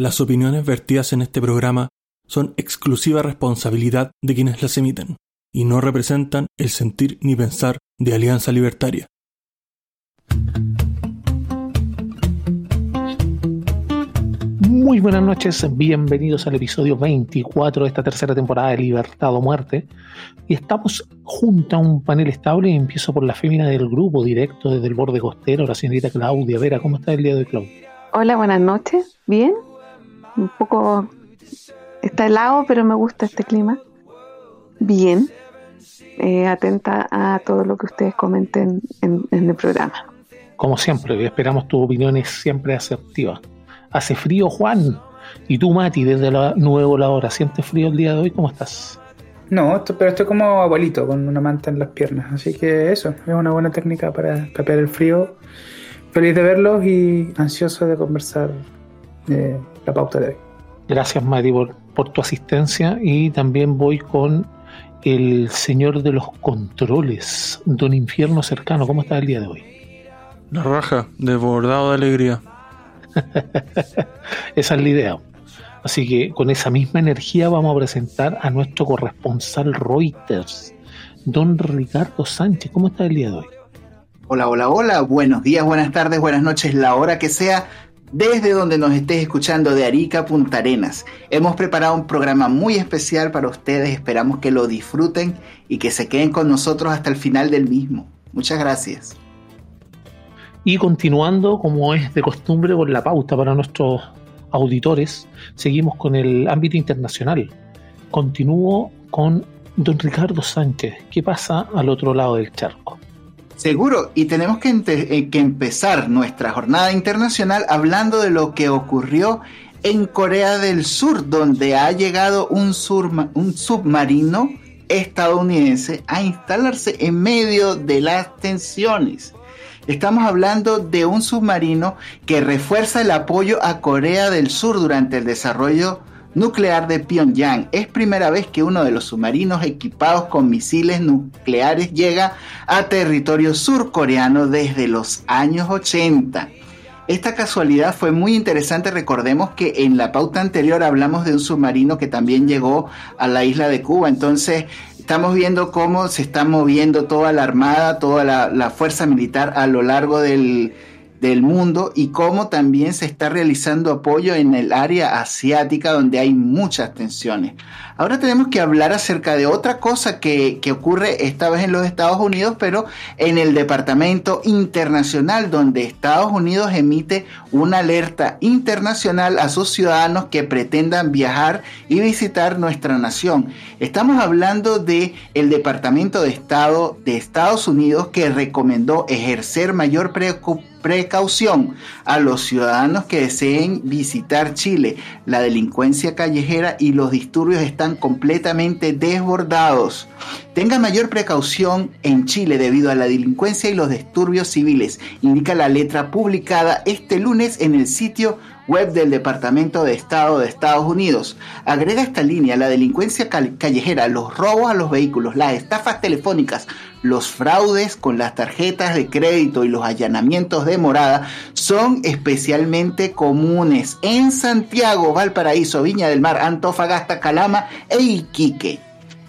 Las opiniones vertidas en este programa son exclusiva responsabilidad de quienes las emiten y no representan el sentir ni pensar de Alianza Libertaria. Muy buenas noches, bienvenidos al episodio 24 de esta tercera temporada de Libertad o Muerte. Y estamos junto a un panel estable y empiezo por la fémina del grupo, directo desde el borde costero, la señorita Claudia Vera. ¿Cómo está el día de hoy, Claudia? Hola, buenas noches. ¿Bien? Un poco... Está helado, pero me gusta este clima. Bien. Eh, atenta a todo lo que ustedes comenten en, en el programa. Como siempre, esperamos tus opiniones siempre asertivas. Hace frío, Juan. Y tú, Mati, desde la Nuevo La Hora, ¿sientes frío el día de hoy? ¿Cómo estás? No, esto- pero estoy como abuelito, con una manta en las piernas. Así que eso, es una buena técnica para tapear el frío. Feliz de verlos y ansioso de conversar eh, la pauta de hoy. Gracias, Mati, por, por tu asistencia. Y también voy con el señor de los controles, Don Infierno Cercano. ¿Cómo está el día de hoy? La raja, desbordado de alegría. Esa es la idea. Así que con esa misma energía vamos a presentar a nuestro corresponsal Reuters, don Ricardo Sánchez. ¿Cómo está el día de hoy? Hola, hola, hola. Buenos días, buenas tardes, buenas noches, la hora que sea, desde donde nos estés escuchando de Arica Punta Arenas. Hemos preparado un programa muy especial para ustedes. Esperamos que lo disfruten y que se queden con nosotros hasta el final del mismo. Muchas gracias. Y continuando, como es de costumbre, con la pauta para nuestros auditores, seguimos con el ámbito internacional. Continúo con don Ricardo Sánchez. ¿Qué pasa al otro lado del charco? Seguro, y tenemos eh, que empezar nuestra jornada internacional hablando de lo que ocurrió en Corea del Sur, donde ha llegado un submarino estadounidense a instalarse en medio de las tensiones. Estamos hablando de un submarino que refuerza el apoyo a Corea del Sur durante el desarrollo nuclear de Pyongyang. Es primera vez que uno de los submarinos equipados con misiles nucleares llega a territorio surcoreano desde los años 80. Esta casualidad fue muy interesante. Recordemos que en la pauta anterior hablamos de un submarino que también llegó a la isla de Cuba. Entonces, estamos viendo cómo se está moviendo toda la armada, toda la, fuerza militar a lo largo del, del mundo y cómo también se está realizando apoyo en el área asiática donde hay muchas tensiones. Ahora tenemos que hablar acerca de otra cosa que, que ocurre esta vez en los Estados Unidos, pero en el Departamento Internacional, donde Estados Unidos emite una alerta internacional a sus ciudadanos que pretendan viajar y visitar nuestra nación. Estamos hablando de el Departamento de Estado de Estados Unidos que recomendó ejercer mayor preocupación precaución a los ciudadanos que deseen visitar Chile. La delincuencia callejera y los disturbios están completamente desbordados. Tenga mayor precaución en Chile debido a la delincuencia y los disturbios civiles, indica la letra publicada este lunes en el sitio web del Departamento de Estado de Estados Unidos. Agrega esta línea la delincuencia cal- callejera, los robos a los vehículos, las estafas telefónicas, los fraudes con las tarjetas de crédito y los allanamientos de morada son especialmente comunes en Santiago, Valparaíso, Viña del Mar, Antofagasta, Calama e Iquique.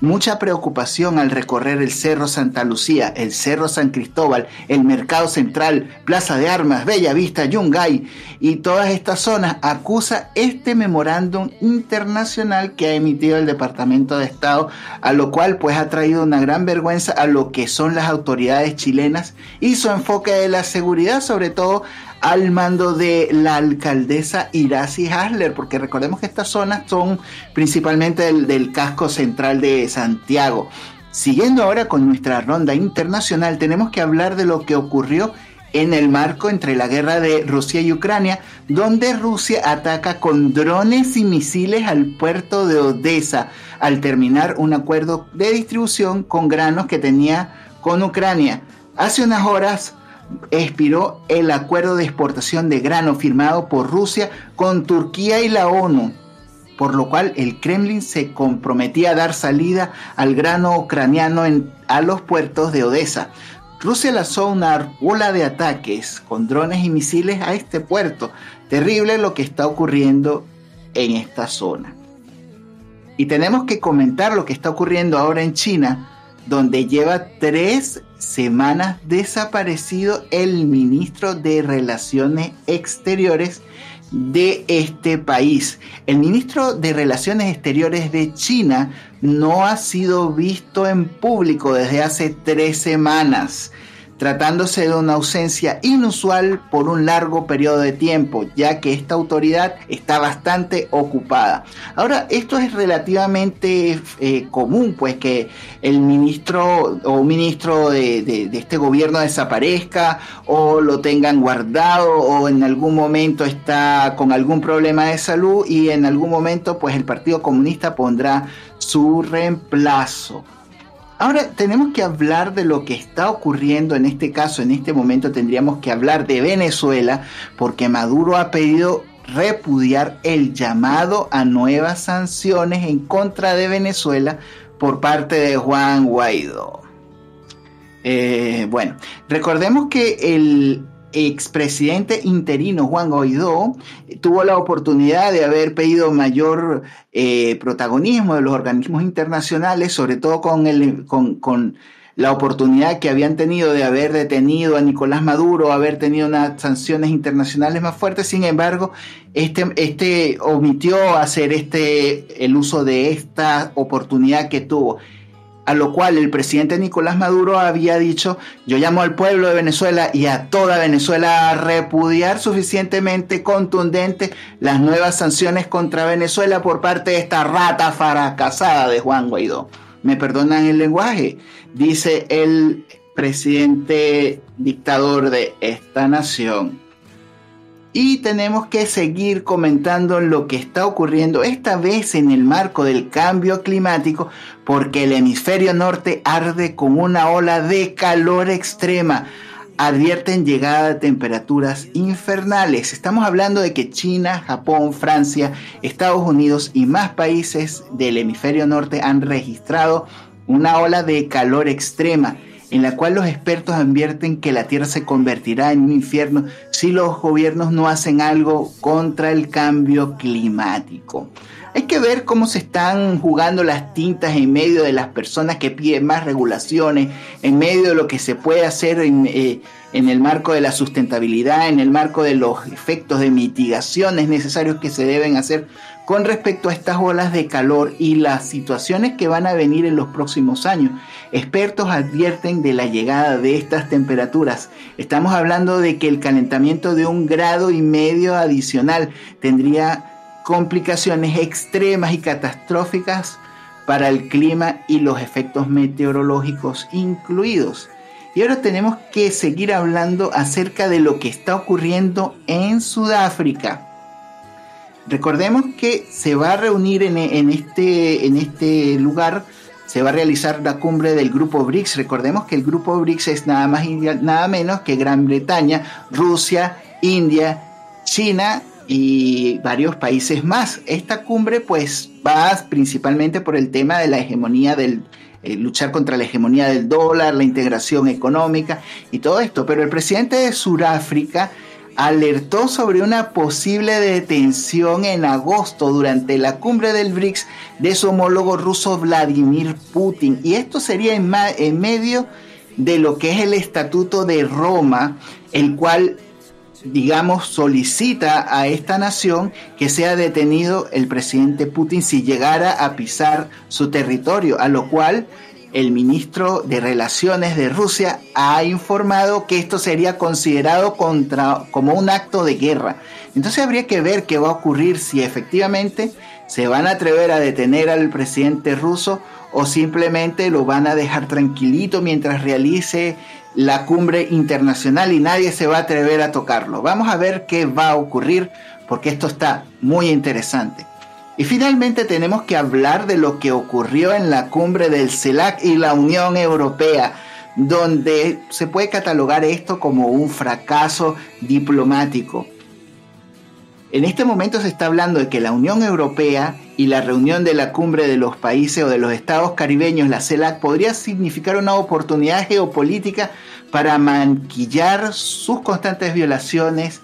Mucha preocupación al recorrer el Cerro Santa Lucía, el Cerro San Cristóbal, el Mercado Central, Plaza de Armas, Bella Vista, Yungay y todas estas zonas acusa este memorándum internacional que ha emitido el Departamento de Estado, a lo cual pues ha traído una gran vergüenza a lo que son las autoridades chilenas y su enfoque de la seguridad, sobre todo al mando de la alcaldesa Iracy Hasler, porque recordemos que estas zonas son principalmente del, del casco central de Santiago. Siguiendo ahora con nuestra ronda internacional, tenemos que hablar de lo que ocurrió en el marco entre la guerra de Rusia y Ucrania, donde Rusia ataca con drones y misiles al puerto de Odessa, al terminar un acuerdo de distribución con granos que tenía con Ucrania. Hace unas horas expiró el acuerdo de exportación de grano firmado por Rusia con Turquía y la ONU, por lo cual el Kremlin se comprometía a dar salida al grano ucraniano en, a los puertos de Odessa. Rusia lanzó una ola de ataques con drones y misiles a este puerto. Terrible lo que está ocurriendo en esta zona. Y tenemos que comentar lo que está ocurriendo ahora en China, donde lleva tres semanas desaparecido el ministro de Relaciones Exteriores de este país. El ministro de Relaciones Exteriores de China no ha sido visto en público desde hace tres semanas tratándose de una ausencia inusual por un largo periodo de tiempo, ya que esta autoridad está bastante ocupada. Ahora, esto es relativamente eh, común, pues que el ministro o ministro de, este gobierno desaparezca o lo tengan guardado o en algún momento está con algún problema de salud y en algún momento pues el Partido Comunista pondrá su reemplazo. Ahora tenemos que hablar de lo que está ocurriendo en este caso, en este momento tendríamos que hablar de Venezuela, porque Maduro ha pedido repudiar el llamado a nuevas sanciones en contra de Venezuela por parte de Juan Guaidó. Eh, bueno, recordemos que el expresidente interino Juan Guaidó tuvo la oportunidad de haber pedido mayor eh, protagonismo de los organismos internacionales, sobre todo con, el, con, la oportunidad que habían tenido de haber detenido a Nicolás Maduro, haber tenido unas sanciones internacionales más fuertes. Sin embargo, este, este omitió hacer este, el uso de esta oportunidad que tuvo a lo cual el presidente Nicolás Maduro había dicho, yo llamo al pueblo de Venezuela y a toda Venezuela a repudiar suficientemente contundente las nuevas sanciones contra Venezuela por parte de esta rata fracasada de Juan Guaidó. Me perdonan el lenguaje, dice el presidente dictador de esta nación. Y tenemos que seguir comentando lo que está ocurriendo, esta vez en el marco del cambio climático, porque el hemisferio norte arde con una ola de calor extrema. Advierten llegada de temperaturas infernales. Estamos hablando de que China, Japón, Francia, Estados Unidos y más países del hemisferio norte han registrado una ola de calor extrema en la cual los expertos advierten que la Tierra se convertirá en un infierno si los gobiernos no hacen algo contra el cambio climático. Hay que ver cómo se están jugando las tintas en medio de las personas que piden más regulaciones, en medio de lo que se puede hacer en, eh, el marco de la sustentabilidad, en el marco de los efectos de mitigaciones necesarios que se deben hacer con respecto a estas olas de calor y las situaciones que van a venir en los próximos años. Expertos advierten de la llegada de estas temperaturas. Estamos hablando de que el calentamiento de un grado y medio adicional tendría complicaciones extremas y catastróficas para el clima y los efectos meteorológicos incluidos. Y ahora tenemos que seguir hablando acerca de lo que está ocurriendo en Sudáfrica. Recordemos que se va a reunir en, este, en este lugar, se va a realizar la cumbre del grupo BRICS. Recordemos que el grupo BRICS es nada más y nada menos que Gran Bretaña, Rusia, India, China y varios países más. Esta cumbre pues va principalmente por el tema de la hegemonía del, eh, luchar contra la hegemonía del dólar, la integración económica y todo esto. Pero el presidente de Sudáfrica alertó sobre una posible detención en agosto durante la cumbre del BRICS de su homólogo ruso Vladimir Putin. Y esto sería en, en medio de lo que es el Estatuto de Roma, el cual digamos, solicita a esta nación que sea detenido el presidente Putin si llegara a pisar su territorio, a lo cual el ministro de Relaciones de Rusia ha informado que esto sería considerado como un acto de guerra. Entonces habría que ver qué va a ocurrir si efectivamente se van a atrever a detener al presidente ruso o simplemente lo van a dejar tranquilito mientras realice la cumbre internacional y nadie se va a atrever a tocarlo. Vamos a ver qué va a ocurrir porque esto está muy interesante. Y finalmente tenemos que hablar de lo que ocurrió en la cumbre del CELAC y la Unión Europea, donde se puede catalogar esto como un fracaso diplomático. En este momento se está hablando de que la Unión Europea y la reunión de la cumbre de los países o de los estados caribeños, la CELAC, podría significar una oportunidad geopolítica para manquillar sus constantes violaciones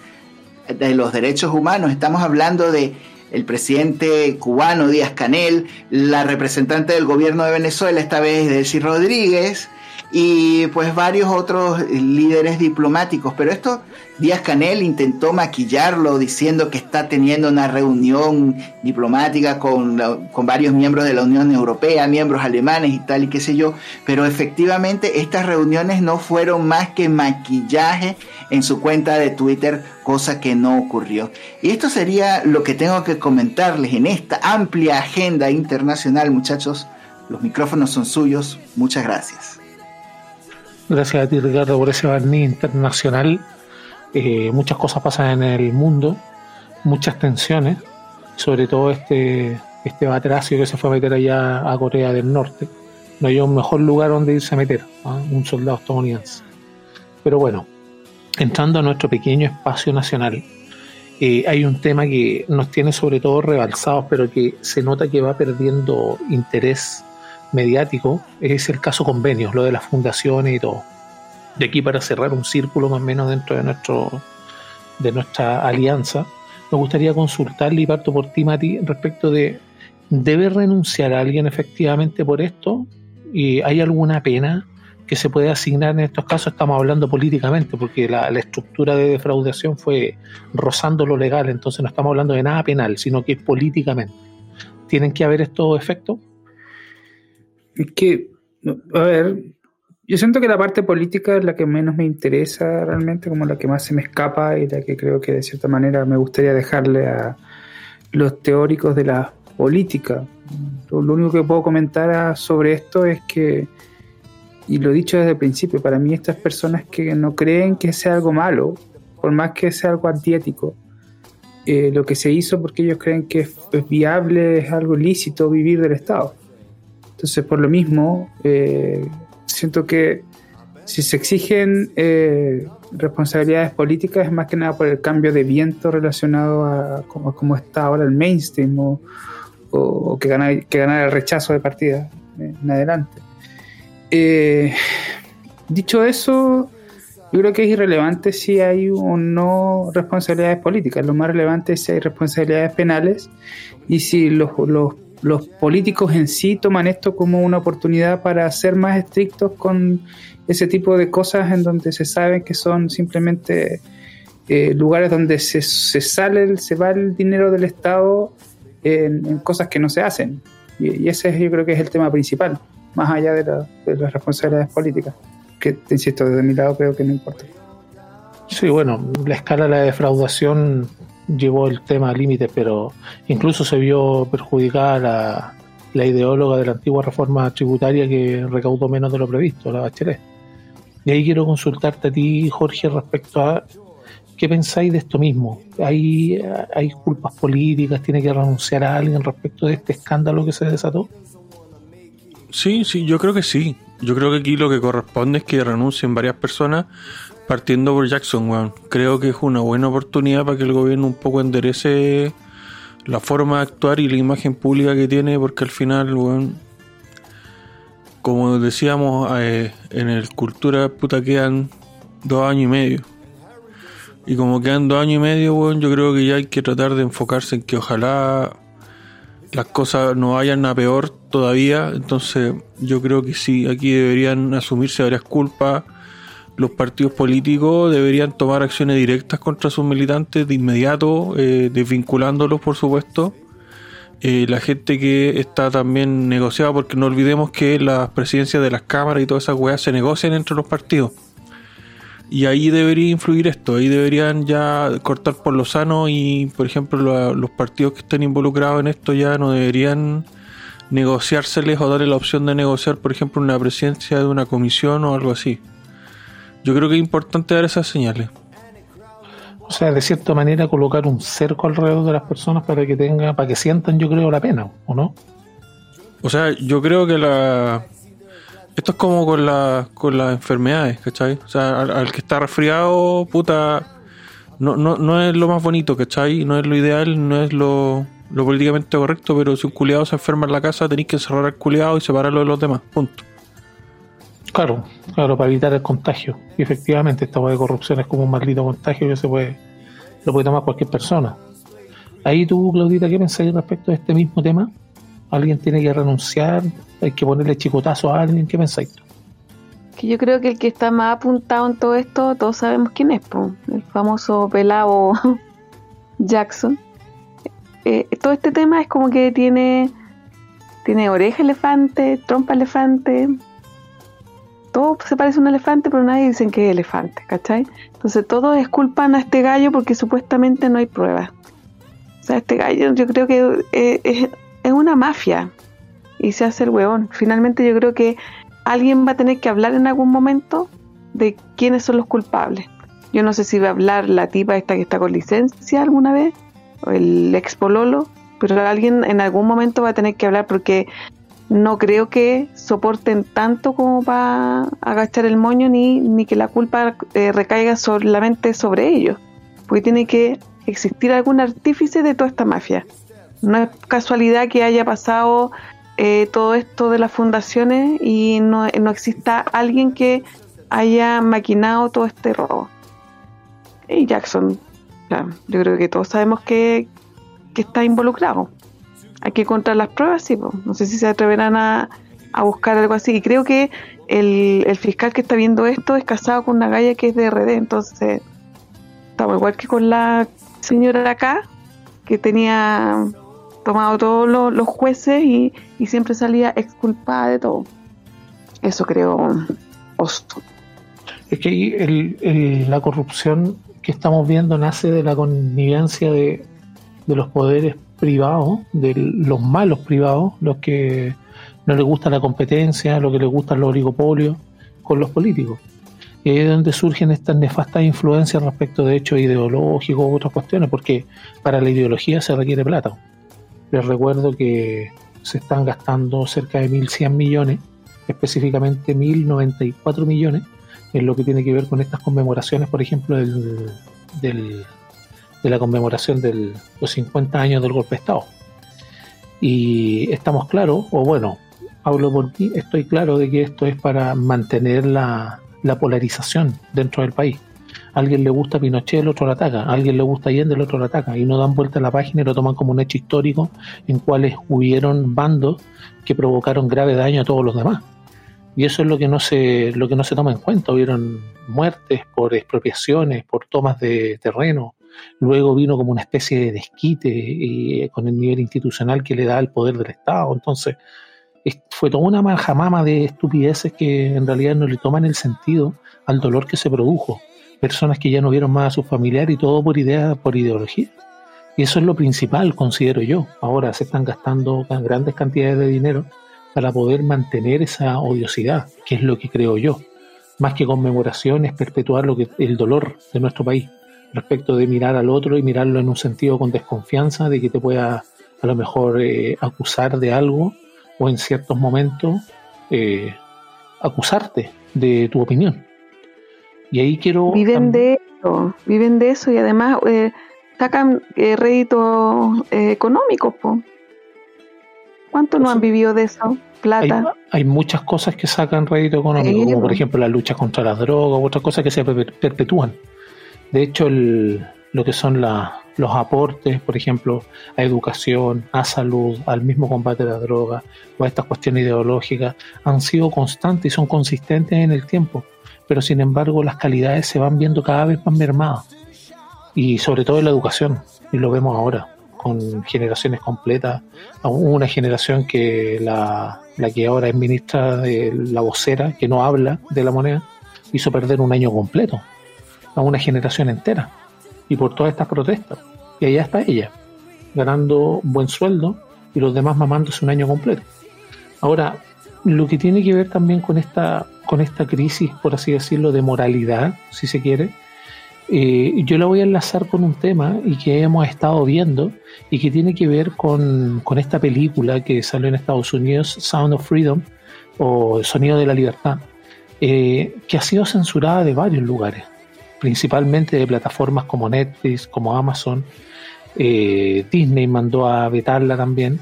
de los derechos humanos. Estamos hablando de el presidente cubano Díaz Canel, la representante del gobierno de Venezuela, esta vez Delcy Rodríguez, y pues varios otros líderes diplomáticos. Pero esto Díaz Canel intentó maquillarlo diciendo que está teniendo una reunión diplomática con, con varios miembros de la Unión Europea, miembros alemanes y tal y qué sé yo. Pero efectivamente estas reuniones no fueron más que maquillaje en su cuenta de Twitter, cosa que no ocurrió. Y esto sería lo que tengo que comentarles en esta amplia agenda internacional, muchachos. Los micrófonos son suyos. Muchas gracias. Gracias a ti, Ricardo, por ese barniz internacional. Eh, muchas cosas pasan en el mundo, muchas tensiones, sobre todo este, este batracio que se fue a meter allá a Corea del Norte. No hay un mejor lugar donde irse a meter, ¿ah? un soldado estadounidense. Pero bueno, entrando a nuestro pequeño espacio nacional, eh, hay un tema que nos tiene sobre todo rebalsados, pero que se nota que va perdiendo interés mediático es el caso convenios, lo de las fundaciones y todo. De aquí para cerrar un círculo más o menos dentro de nuestro de nuestra alianza, me gustaría consultarle y parto por ti, Mati, respecto de ¿debe renunciar a alguien efectivamente por esto? ¿Y hay alguna pena que se puede asignar en estos casos? Estamos hablando políticamente, porque la, la estructura de defraudación fue rozando lo legal, entonces no estamos hablando de nada penal, sino que políticamente. ¿Tienen que haber estos efectos? Es que, a ver, yo siento que la parte política es la que menos me interesa realmente, como la que más se me escapa y la que creo que de cierta manera me gustaría dejarle a los teóricos de la política. Lo, único que puedo comentar sobre esto es que, y lo he dicho desde el principio, para mí estas personas que no creen que sea algo malo, por más que sea algo antiético, eh, lo que se hizo porque ellos creen que es viable, es algo lícito vivir del Estado. Entonces, por lo mismo, eh, siento que si se exigen eh, responsabilidades políticas es más que nada por el cambio de viento relacionado a cómo, está ahora el mainstream o, que, ganar, el rechazo de partida en adelante. Eh, dicho eso, yo creo que es irrelevante si hay o no responsabilidades políticas. Lo más relevante es si hay responsabilidades penales y si los, los los políticos en sí toman esto como una oportunidad para ser más estrictos con ese tipo de cosas en donde se sabe que son simplemente eh, lugares donde se, se, sale, se va el dinero del Estado en, cosas que no se hacen. Y, ese yo creo que es el tema principal, más allá de, de las responsabilidades políticas, que, te insisto, desde mi lado creo que no importa. Sí, bueno, la escala de la defraudación llevó el tema al límite, pero incluso se vio perjudicada la, la, ideóloga de la antigua reforma tributaria que recaudó menos de lo previsto, la Bachelet. Y ahí quiero consultarte a ti, Jorge, respecto a qué pensáis de esto mismo. ¿Hay, hay culpas políticas? ¿Tiene que renunciar a alguien respecto de este escándalo que se desató? Sí, sí, yo creo que sí. Yo creo que aquí lo que corresponde es que renuncien varias personas partiendo por Jackson, weón. Creo que es una buena oportunidad para que el gobierno un poco enderece la forma de actuar y la imagen pública que tiene, porque al final, weón, como decíamos, eh, en el Cultura puta quedan dos años y medio. Y como quedan dos años y medio, weón, yo creo que ya hay que tratar de enfocarse en que ojalá las cosas no vayan a peor todavía. Entonces, yo creo que sí, aquí deberían asumirse varias culpas los partidos políticos deberían tomar acciones directas contra sus militantes de inmediato, eh, desvinculándolos, por supuesto. Eh, la gente que está también negociada, porque no olvidemos que las presidencias de las cámaras y todas esas weas se negocian entre los partidos. Y ahí debería influir esto, ahí deberían ya cortar por lo sano y, por ejemplo, los partidos que estén involucrados en esto ya no deberían negociárseles o darle la opción de negociar, por ejemplo, una presidencia de una comisión o algo así. Yo creo que es importante dar esas señales. O sea, de cierta manera colocar un cerco alrededor de las personas para que tenga, para que sientan, yo creo, la pena, ¿o no? O sea, yo creo que la esto es como con la, con las enfermedades, ¿cachai? O sea, al, que está resfriado, puta, no, no, no es lo más bonito, ¿cachai? No es lo ideal, no es lo, lo políticamente correcto, pero si un culiado se enferma en la casa, tenéis que cerrar al culiado y separarlo de los demás, punto. Claro, claro, para evitar el contagio. Y efectivamente, esta de corrupción es como un maldito contagio que se puede, lo puede tomar cualquier persona. Ahí tú, Claudita, ¿qué pensáis respecto a este mismo tema? ¿Alguien tiene que renunciar? ¿Hay que ponerle chicotazo a alguien? ¿Qué pensáis? Que yo creo que el que está más apuntado en todo esto, todos sabemos quién es, po, el famoso pelado Jackson. Eh, todo este tema es como que tiene, tiene oreja elefante, trompa elefante, todo se parece a un elefante, pero nadie dice que es elefante, ¿cachai? Entonces todos esculpan a este gallo porque supuestamente no hay pruebas. O sea, este gallo yo creo que eh, es, es una mafia y se hace el huevón. Finalmente yo creo que alguien va a tener que hablar en algún momento de quiénes son los culpables. Yo no sé si va a hablar la tipa esta que está con licencia alguna vez, o el ex pololo, pero alguien en algún momento va a tener que hablar porque no creo que soporten tanto como para agachar el moño ni, ni que la culpa eh, recaiga solamente sobre ellos, porque tiene que existir algún artífice de toda esta mafia. No es casualidad que haya pasado eh, todo esto de las fundaciones y no, no exista alguien que haya maquinado todo este robo. Y Jackson, yo creo que todos sabemos que, que está involucrado. Hay que encontrar las pruebas, sí, no sé si se atreverán a, a buscar algo así. Y creo que el, fiscal que está viendo esto es casado con una galla que es de RD, entonces estamos igual que con la señora de acá, que tenía tomado todos los, jueces y, siempre salía exculpada de todo. Eso creo oso. Es que el, la corrupción que estamos viendo nace de la connivencia de, de los poderes privados, de los malos privados, los que no les gusta la competencia, lo que les gustan los oligopolios, con los políticos. Y ahí es donde surgen estas nefastas influencias respecto de hechos ideológicos u otras cuestiones, porque para la ideología se requiere plata. Les recuerdo que se están gastando cerca de 1.100 millones, específicamente 1.094 millones, en lo que tiene que ver con estas conmemoraciones, por ejemplo, del de la conmemoración de los 50 años del golpe de Estado. Y estamos claros, o bueno, hablo por mí, estoy claro de que esto es para mantener la, la polarización dentro del país. Alguien le gusta Pinochet, el otro lo ataca. A alguien le gusta Allende, el otro lo ataca. Y no dan vuelta a la página y lo toman como un hecho histórico en cuales hubieron bandos que provocaron grave daño a todos los demás. Y eso es lo que no se, lo que no se toma en cuenta. Hubieron muertes por expropiaciones, por tomas de terreno, luego vino como una especie de desquite eh, con el nivel institucional que le da el poder del Estado. Entonces, fue toda una majamama de estupideces que en realidad no le toman el sentido al dolor que se produjo. Personas que ya no vieron más a sus familiares y todo por idea, por ideología. Y eso es lo principal, considero yo. Ahora se están gastando grandes cantidades de dinero para poder mantener esa odiosidad, que es lo que creo yo. Más que conmemoraciones, perpetuar lo que, el dolor de nuestro país respecto de mirar al otro y mirarlo en un sentido con desconfianza, de que te pueda a lo mejor eh, acusar de algo o en ciertos momentos eh, acusarte de tu opinión. Y ahí quiero... Viven de eso, viven de eso y además eh, sacan eh, réditos eh, económicos. Po. ¿Cuánto no han vivido de eso? Plata. Hay, hay muchas cosas que sacan rédito económico, como por ejemplo la lucha contra las drogas u otras cosas que se perpetúan. De hecho, el, lo que son los aportes, por ejemplo, a educación, a salud, al mismo combate de la droga o a estas cuestiones ideológicas, han sido constantes y son consistentes en el tiempo. Pero sin embargo, las calidades se van viendo cada vez más mermadas. Y sobre todo en la educación. Y lo vemos ahora, con generaciones completas. Una generación que la, la que ahora es ministra de la vocera, que no habla de la moneda, hizo perder un año completo a una generación entera y por todas estas protestas. Y allá está ella, ganando buen sueldo y los demás mamándose un año completo. Ahora, lo que tiene que ver también con esta, con esta crisis, por así decirlo, de moralidad, si se quiere, eh, yo la voy a enlazar con un tema y que hemos estado viendo y que tiene que ver con, con esta película que salió en Estados Unidos, Sound of Freedom, o Sonido de la Libertad, eh, que ha sido censurada de varios lugares principalmente de plataformas como Netflix, como Amazon. Eh, Disney mandó a vetarla también.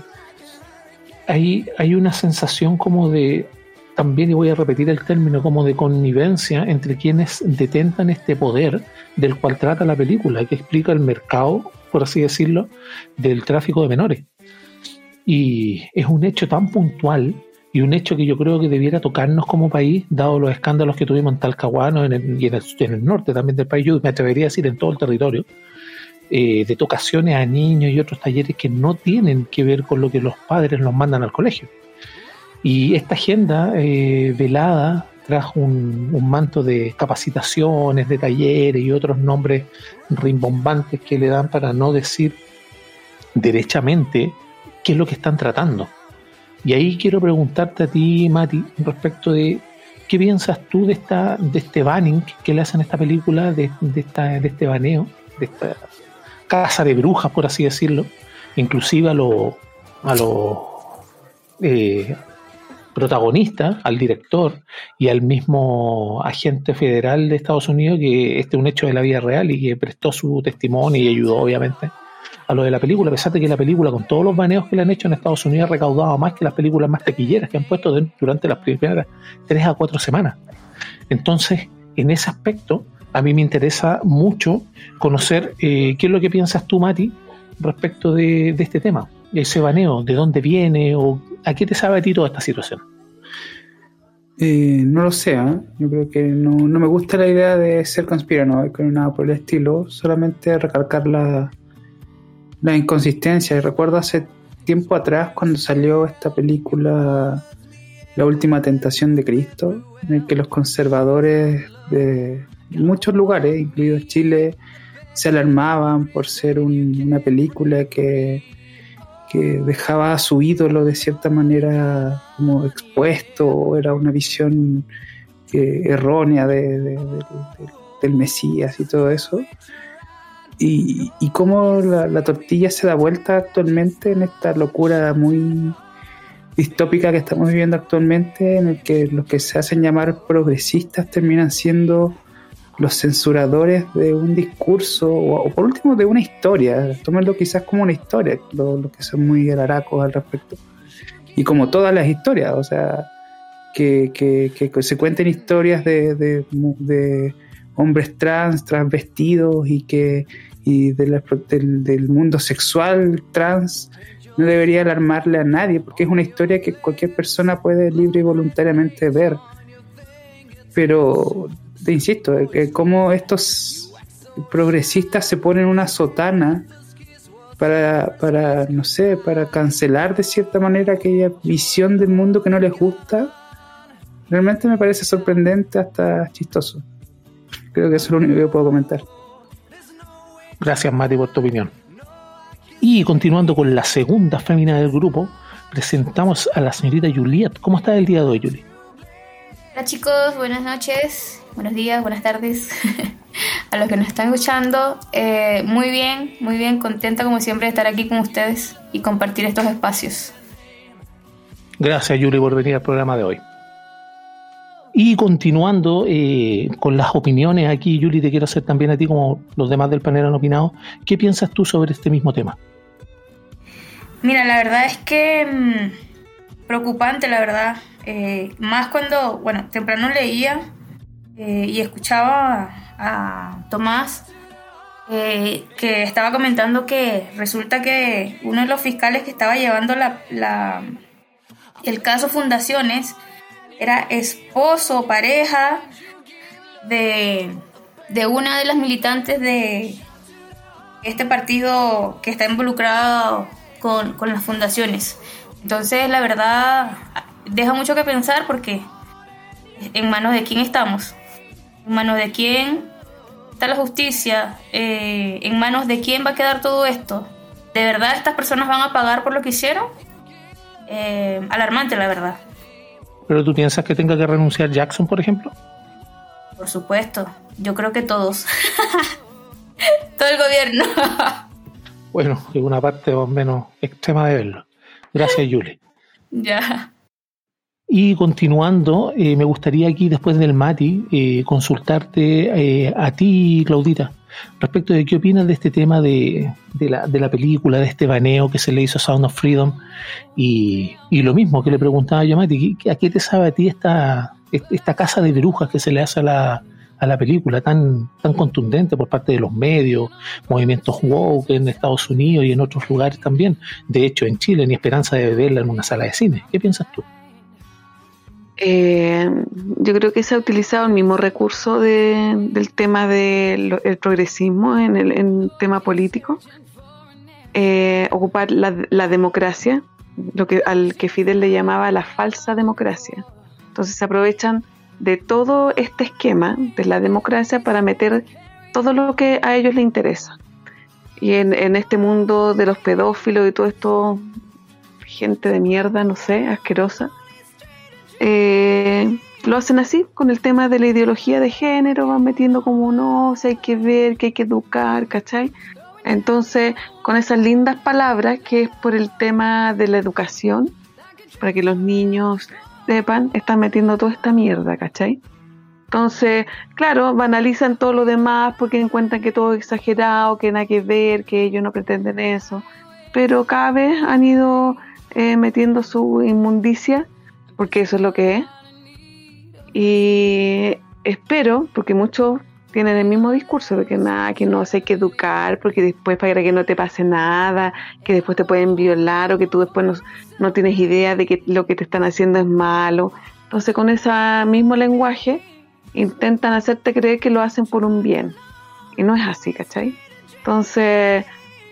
Hay, hay una sensación como de, también, y voy a repetir el término, como de connivencia entre quienes detentan este poder del cual trata la película, que explica el mercado, por así decirlo, del tráfico de menores. Y es un hecho tan puntual y un hecho que yo creo que debiera tocarnos como país, dado los escándalos que tuvimos en Talcahuano en el, y en el, norte también del país, yo me atrevería a decir en todo el territorio, eh, de tocaciones a niños y otros talleres que no tienen que ver con lo que los padres nos mandan al colegio. Y esta agenda eh, velada trajo un, un, manto de capacitaciones, de talleres y otros nombres rimbombantes que le dan para no decir derechamente qué es lo que están tratando. Y ahí quiero preguntarte a ti, Mati, respecto de qué piensas tú de esta de este banning que le hacen esta película, de, esta, de este baneo, de esta casa de brujas, por así decirlo, inclusive a los a eh, protagonistas, al director y al mismo agente federal de Estados Unidos, que este es un hecho de la vida real y que prestó su testimonio y ayudó, obviamente, a lo de la película, a pesar de que la película, con todos los baneos que le han hecho en Estados Unidos, ha recaudado más que las películas más taquilleras que han puesto durante las primeras tres a cuatro semanas. Entonces, en ese aspecto, a mí me interesa mucho conocer eh, qué es lo que piensas tú, Mati, respecto de, este tema, ese baneo, de dónde viene o a qué te sabe a ti toda esta situación. Eh, no lo sé, ¿eh? yo creo que no, no, me gusta la idea de ser conspiranoico ni nada por el estilo, solamente recalcar la, la inconsistencia. Y recuerdo hace tiempo atrás cuando salió esta película La última tentación de Cristo, en el que los conservadores de muchos lugares, incluidos Chile, se alarmaban por ser un, una película que, que dejaba a su ídolo de cierta manera como expuesto, era una visión eh, errónea de, del Mesías y todo eso y, y cómo la, la, tortilla se da vuelta actualmente en esta locura muy distópica que estamos viviendo actualmente, en el que los que se hacen llamar progresistas terminan siendo los censuradores de un discurso o, por último de una historia. Tómenlo quizás como una historia, los lo que son muy alaracos al respecto. Y como todas las historias, o sea, que, que, que se cuenten historias de hombres trans, transvestidos y que y del, del, mundo sexual trans no debería alarmarle a nadie porque es una historia que cualquier persona puede libre y voluntariamente ver. Pero te insisto que como estos progresistas se ponen una sotana para, para no sé para cancelar de cierta manera aquella visión del mundo que no les gusta realmente me parece sorprendente hasta chistoso creo que eso es lo único que puedo comentar Gracias, Mati, por tu opinión. Y continuando con la segunda fémina del grupo, presentamos a la señorita Juliet. ¿Cómo está el día de hoy, Juliet? Hola chicos, buenas noches, buenos días, buenas tardes a los que nos están escuchando. Eh, muy bien, muy bien, contenta como siempre de estar aquí con ustedes y compartir estos espacios. Gracias, Yuli, por venir al programa de hoy. Y continuando eh, con las opiniones aquí, Yuli, te quiero hacer también a ti, como los demás del panel han opinado, ¿qué piensas tú sobre este mismo tema? Mira, la verdad es que mmm, preocupante, la verdad. Eh, más cuando, bueno, temprano leía eh, y escuchaba a Tomás que estaba comentando que resulta que uno de los fiscales que estaba llevando la, la el caso Fundaciones era esposo pareja de, de una de las militantes de este partido que está involucrado con, con las fundaciones. Entonces, la verdad, deja mucho que pensar porque en manos de quién estamos, en manos de quién está la justicia, eh, en manos de quién va a quedar todo esto. ¿De verdad estas personas van a pagar por lo que hicieron? Eh, alarmante, la verdad. ¿Pero tú piensas que tenga que renunciar Jackson, por ejemplo? Por supuesto, yo creo que todos. Todo el gobierno. bueno, es una parte más o menos extrema de verlo. Gracias, Yuli. Ya. Y continuando, eh, me gustaría aquí, después del Mati, eh, consultarte eh, a ti, Claudita. Respecto de qué opinas de este tema de, de, la, de la película, de este baneo que se le hizo a Sound of Freedom. Y, y lo mismo que le preguntaba yo a Mati, ¿a qué te sabe a ti esta, esta casa de brujas que se le hace a la, a la película tan, tan contundente por parte de los medios, movimientos woke en Estados Unidos y en otros lugares también. De hecho, en Chile, ni esperanza de verla en una sala de cine. ¿Qué piensas tú? Eh, yo creo que se ha utilizado el mismo recurso de, del tema del progresismo en el tema político. Eh, ocupar la, democracia, lo que al que Fidel le llamaba la falsa democracia. Entonces se aprovechan de todo este esquema de la democracia para meter todo lo que a ellos les interesa. Y en, en este mundo de los pedófilos y todo esto, gente de mierda, no sé, asquerosa, eh, lo hacen así, con el tema de la ideología de género, van metiendo como no, si hay que ver, que hay que educar, ¿cachai? Entonces, con esas lindas palabras, que es por el tema de la educación, para que los niños sepan, están metiendo toda esta mierda, ¿cachai? Entonces, claro, banalizan todo lo demás porque encuentran que todo es exagerado, que nada que ver, que ellos no pretenden eso. Pero cada vez han ido eh, metiendo su inmundicia porque eso es lo que es. Y espero, porque muchos tienen el mismo discurso de que nada, que no hay que educar, porque después para que no te pase nada, que después te pueden violar o que tú después no, no tienes idea de que lo que te están haciendo es malo. Entonces con ese mismo lenguaje intentan hacerte creer que lo hacen por un bien. Y no es así, ¿cachai? Entonces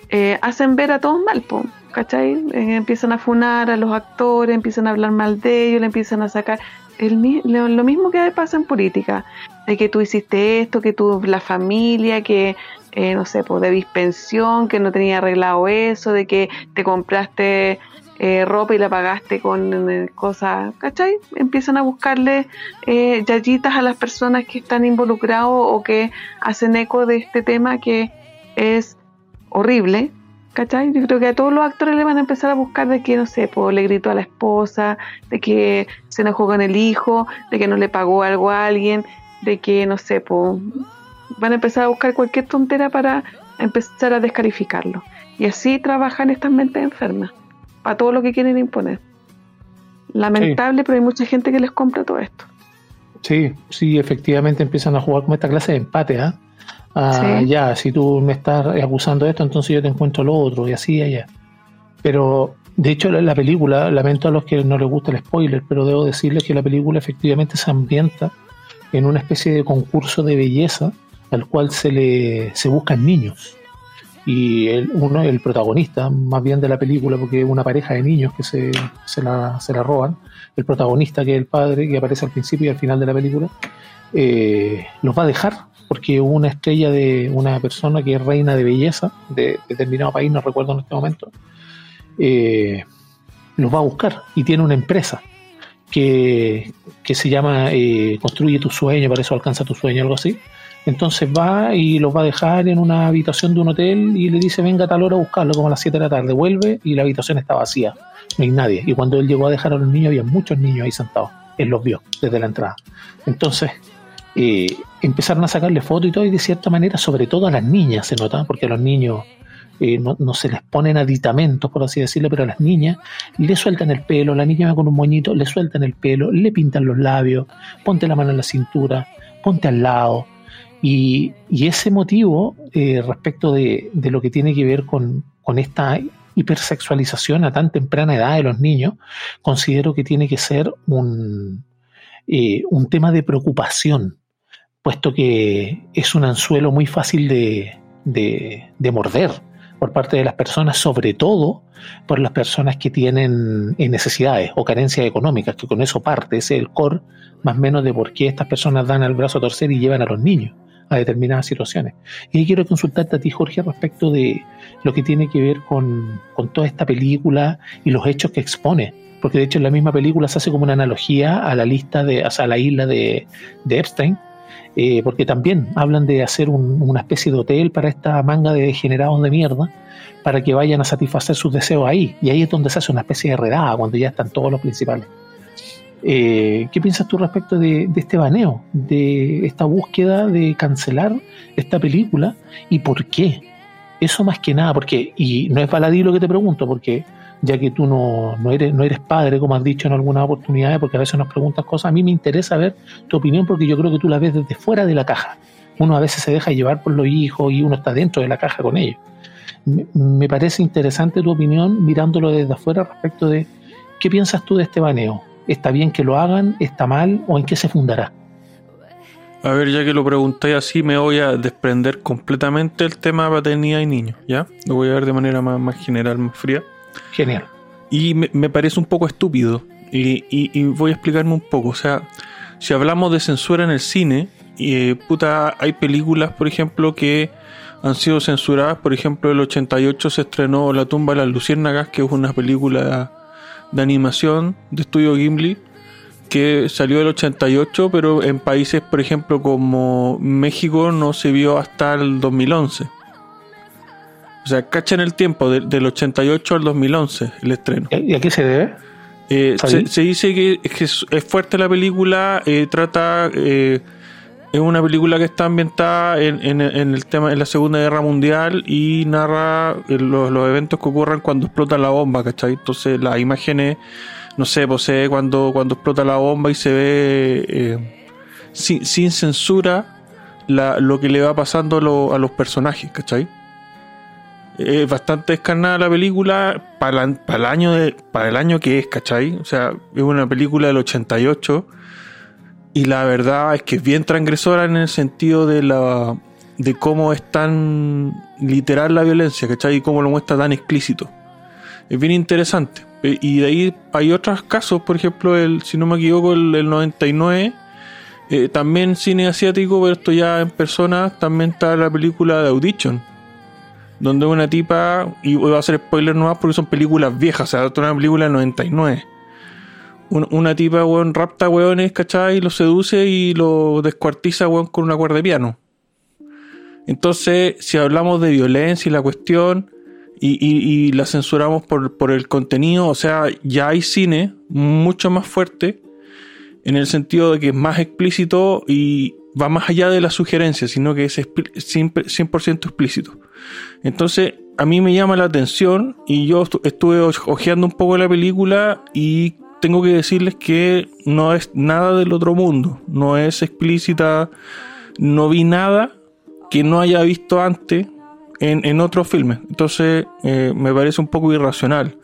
eh, hacen ver a todos mal, po. ¿Cachai? Eh, empiezan a funar a los actores, empiezan a hablar mal de ellos, le empiezan a sacar lo, mismo que pasa en política, de que tú hiciste esto, que tú, la familia, que, eh, no sé, pues debís pensión, que no tenía arreglado eso, de que te compraste eh, ropa y la pagaste con cosas, ¿cachai? Empiezan a buscarle eh, yayitas a las personas que están involucrados o que hacen eco de este tema que es horrible, ¿Cachai? Yo creo que a todos los actores le van a empezar a buscar de que, no sé, pues, le gritó a la esposa, de que se enojó con el hijo, de que no le pagó algo a alguien, de que, no sé, pues, van a empezar a buscar cualquier tontera para empezar a descalificarlo. Y así trabajan estas mentes enfermas, para todo lo que quieren imponer. Lamentable, pero hay mucha gente que les compra todo esto. Sí, sí, efectivamente empiezan a jugar con esta clase de empate, ¿ah? Ah, ya, si tú me estás acusando de esto, entonces yo te encuentro lo otro, y así allá. Pero, de hecho, la, película, lamento a los que no les gusta el spoiler, pero debo decirles que la película efectivamente se ambienta en una especie de concurso de belleza al cual se le se buscan niños. Y el, uno, el protagonista, más bien de la película, porque es una pareja de niños que se, se, la, se la roban, el protagonista, que es el padre, que aparece al principio y al final de la película, eh, los va a dejar porque una estrella de una persona que es reina de belleza de determinado país, no recuerdo en este momento, eh, los va a buscar y tiene una empresa que, se llama eh, Construye tu sueño, para eso alcanza tu sueño, algo así. Entonces va y los va a dejar en una habitación de un hotel y le dice venga a tal hora a buscarlo, como a las 7 de la tarde. Vuelve y la habitación está vacía, no hay nadie. Y cuando él llegó a dejar a los niños, había muchos niños ahí sentados. Él los vio desde la entrada. Entonces, eh, empezaron a sacarle fotos y todo, y de cierta manera, sobre todo a las niñas se nota, porque a los niños eh, no, se les ponen aditamentos, por así decirlo, pero a las niñas le sueltan el pelo, la niña va con un moñito, le sueltan el pelo, le pintan los labios, ponte la mano en la cintura, ponte al lado. Y, ese motivo eh, respecto de, lo que tiene que ver con, con esta hipersexualización a tan temprana edad de los niños, considero que tiene que ser un, un tema de preocupación puesto que es un anzuelo muy fácil de, de, morder por parte de las personas, sobre todo por las personas que tienen eh, necesidades o carencias económicas, que con eso parte, ese es el core más o menos de por qué estas personas dan al brazo a torcer y llevan a los niños a determinadas situaciones. Y quiero consultarte a ti, Jorge, respecto de lo que tiene que ver con, con toda esta película y los hechos que expone. Porque de hecho en la misma película se hace como una analogía a la lista de, a la isla de Epstein, eh, porque también hablan de hacer una especie de hotel para esta manga de degenerados de mierda, para que vayan a satisfacer sus deseos ahí. Y ahí es donde se hace una especie de redada, cuando ya están todos los principales. Eh, ¿Qué piensas tú respecto de, de, este baneo, de esta búsqueda de cancelar esta película y por qué? Eso más que nada, porque, y no es baladí lo que te pregunto, porque ya que tú no, no, eres, no eres padre, como has dicho en algunas oportunidades, porque a veces nos preguntas cosas, a mí me interesa ver tu opinión porque yo creo que tú la ves desde fuera de la caja. Uno a veces se deja llevar por los hijos y uno está dentro de la caja con ellos. Me, parece interesante tu opinión mirándolo desde afuera respecto de qué piensas tú de este baneo. ¿Está bien que lo hagan? ¿Está mal? ¿O en qué se fundará? A ver, ya que lo preguntáis así, me voy a desprender completamente el tema paternidad y niños, ¿ya? Lo voy a ver de manera más, más general, más fría. Genial. Y me, parece un poco estúpido. Y, voy a explicarme un poco. O sea, si hablamos de censura en el cine, eh, puta, hay películas, por ejemplo, que han sido censuradas. Por ejemplo, el 88 se estrenó La tumba de las luciérnagas, que es una película de animación de estudio Gimli que salió el 88, pero en países, por ejemplo, como México no se vio hasta el 2011. O sea, cachan el tiempo de, del 88 al 2011 el estreno. ¿Y a qué se debe? Eh, se, se, dice que, que es, fuerte la película, eh, trata... Eh, es una película que está ambientada en, en, en, el tema en la Segunda Guerra Mundial y narra los, los, eventos que ocurren cuando explota la bomba, ¿cachai? Entonces las imágenes, no sé, posee cuando, cuando explota la bomba y se ve eh, sin, sin, censura la, lo que le va pasando a, lo, a los personajes, ¿cachai? Es bastante descarnada la película para, para, el año de, para el año que es, ¿cachai? O sea, es una película del 88 y la verdad es que es bien transgresora en el sentido de la de cómo es tan literal la violencia, ¿cachai? Y cómo lo muestra tan explícito. Es bien interesante. Y de ahí hay otros casos, por ejemplo, el, si no me equivoco, el, el 99, eh, también cine asiático, pero esto ya en persona, también está la película de Audition, donde una tipa, y voy a hacer spoiler nomás porque son películas viejas, o sea, una película del 99 una tipa, weón, rapta weones, ¿cachai? Y lo seduce y lo descuartiza, weón, con una cuerda de piano. Entonces, si hablamos de violencia y la cuestión, y, y, y la censuramos por, por, el contenido, o sea, ya hay cine mucho más fuerte, en el sentido de que es más explícito y va más allá de la sugerencia, sino que es 100% explícito. Entonces, a mí me llama la atención y yo estuve ojeando un poco la película y tengo que decirles que no es nada del otro mundo, no es explícita, no vi nada que no haya visto antes en, en otros filmes, entonces eh, me parece un poco irracional.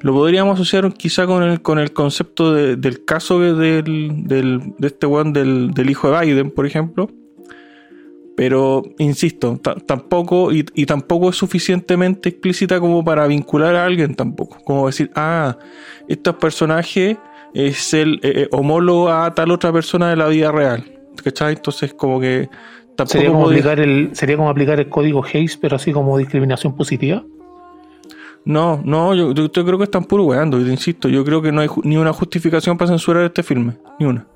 Lo podríamos asociar quizá con el, con el concepto de, del caso del, del, de este weón del, del hijo de Biden, por ejemplo, pero insisto, tampoco y, y, tampoco es suficientemente explícita como para vincular a alguien tampoco, como decir, ah, este personaje es el eh, homólogo a tal otra persona de la vida real, ¿cachai? Entonces como que tampoco sería como aplicar el sería como aplicar el código Hayes, pero así como discriminación positiva. No, no, yo, yo, yo creo que están puro weando, insisto, yo creo que no hay ni una justificación para censurar este filme, ni una.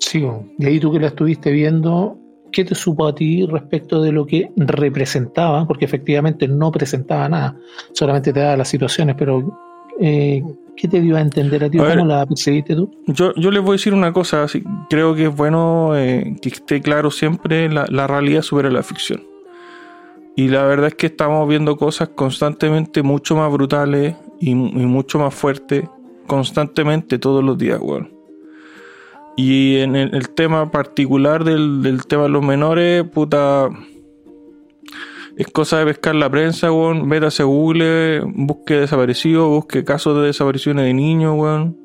Sí, y ahí tú que la estuviste viendo, ¿qué te supo a ti respecto de lo que representaba? Porque efectivamente no presentaba nada, solamente te daba las situaciones, pero eh, ¿qué te dio a entender a ti? A ¿Cómo ver, la percibiste tú? Yo, yo les voy a decir una cosa, creo que es bueno eh, que esté claro siempre la, la realidad sobre la ficción. Y la verdad es que estamos viendo cosas constantemente mucho más brutales y, mucho más fuertes constantemente todos los días, weón. Y en el, el tema particular del, del, tema de los menores, puta. Es cosa de pescar la prensa, weón. Métase a Google, busque desaparecidos, busque casos de desapariciones de niños, weón.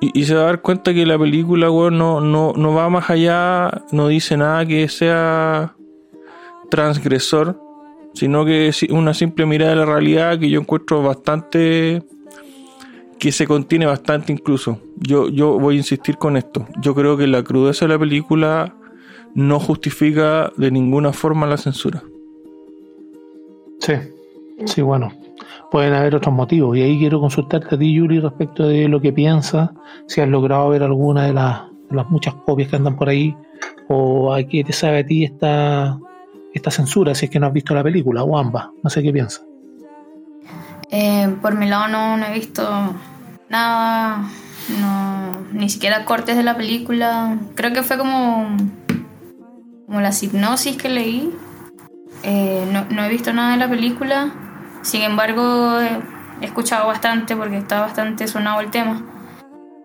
Y, y, se va a dar cuenta que la película, weón, no, no, no va más allá, no dice nada que sea transgresor, sino que es una simple mirada de la realidad que yo encuentro bastante que se contiene bastante incluso. Yo, yo voy a insistir con esto. Yo creo que la crudeza de la película no justifica de ninguna forma la censura. Sí, sí, bueno. Pueden haber otros motivos. Y ahí quiero consultarte a ti, Yuri, respecto de lo que piensas, si has logrado ver alguna de las, de las muchas copias que andan por ahí, o a qué te sabe a ti esta, esta censura, si es que no has visto la película, o ambas. No sé qué piensas. Eh, por mi lado no, he visto nada No, ni siquiera cortes de la película. Creo que fue como, como la hipnosis que leí. Eh, no, no, he visto nada de la película. Sin embargo, he escuchado bastante porque está bastante sonado el tema.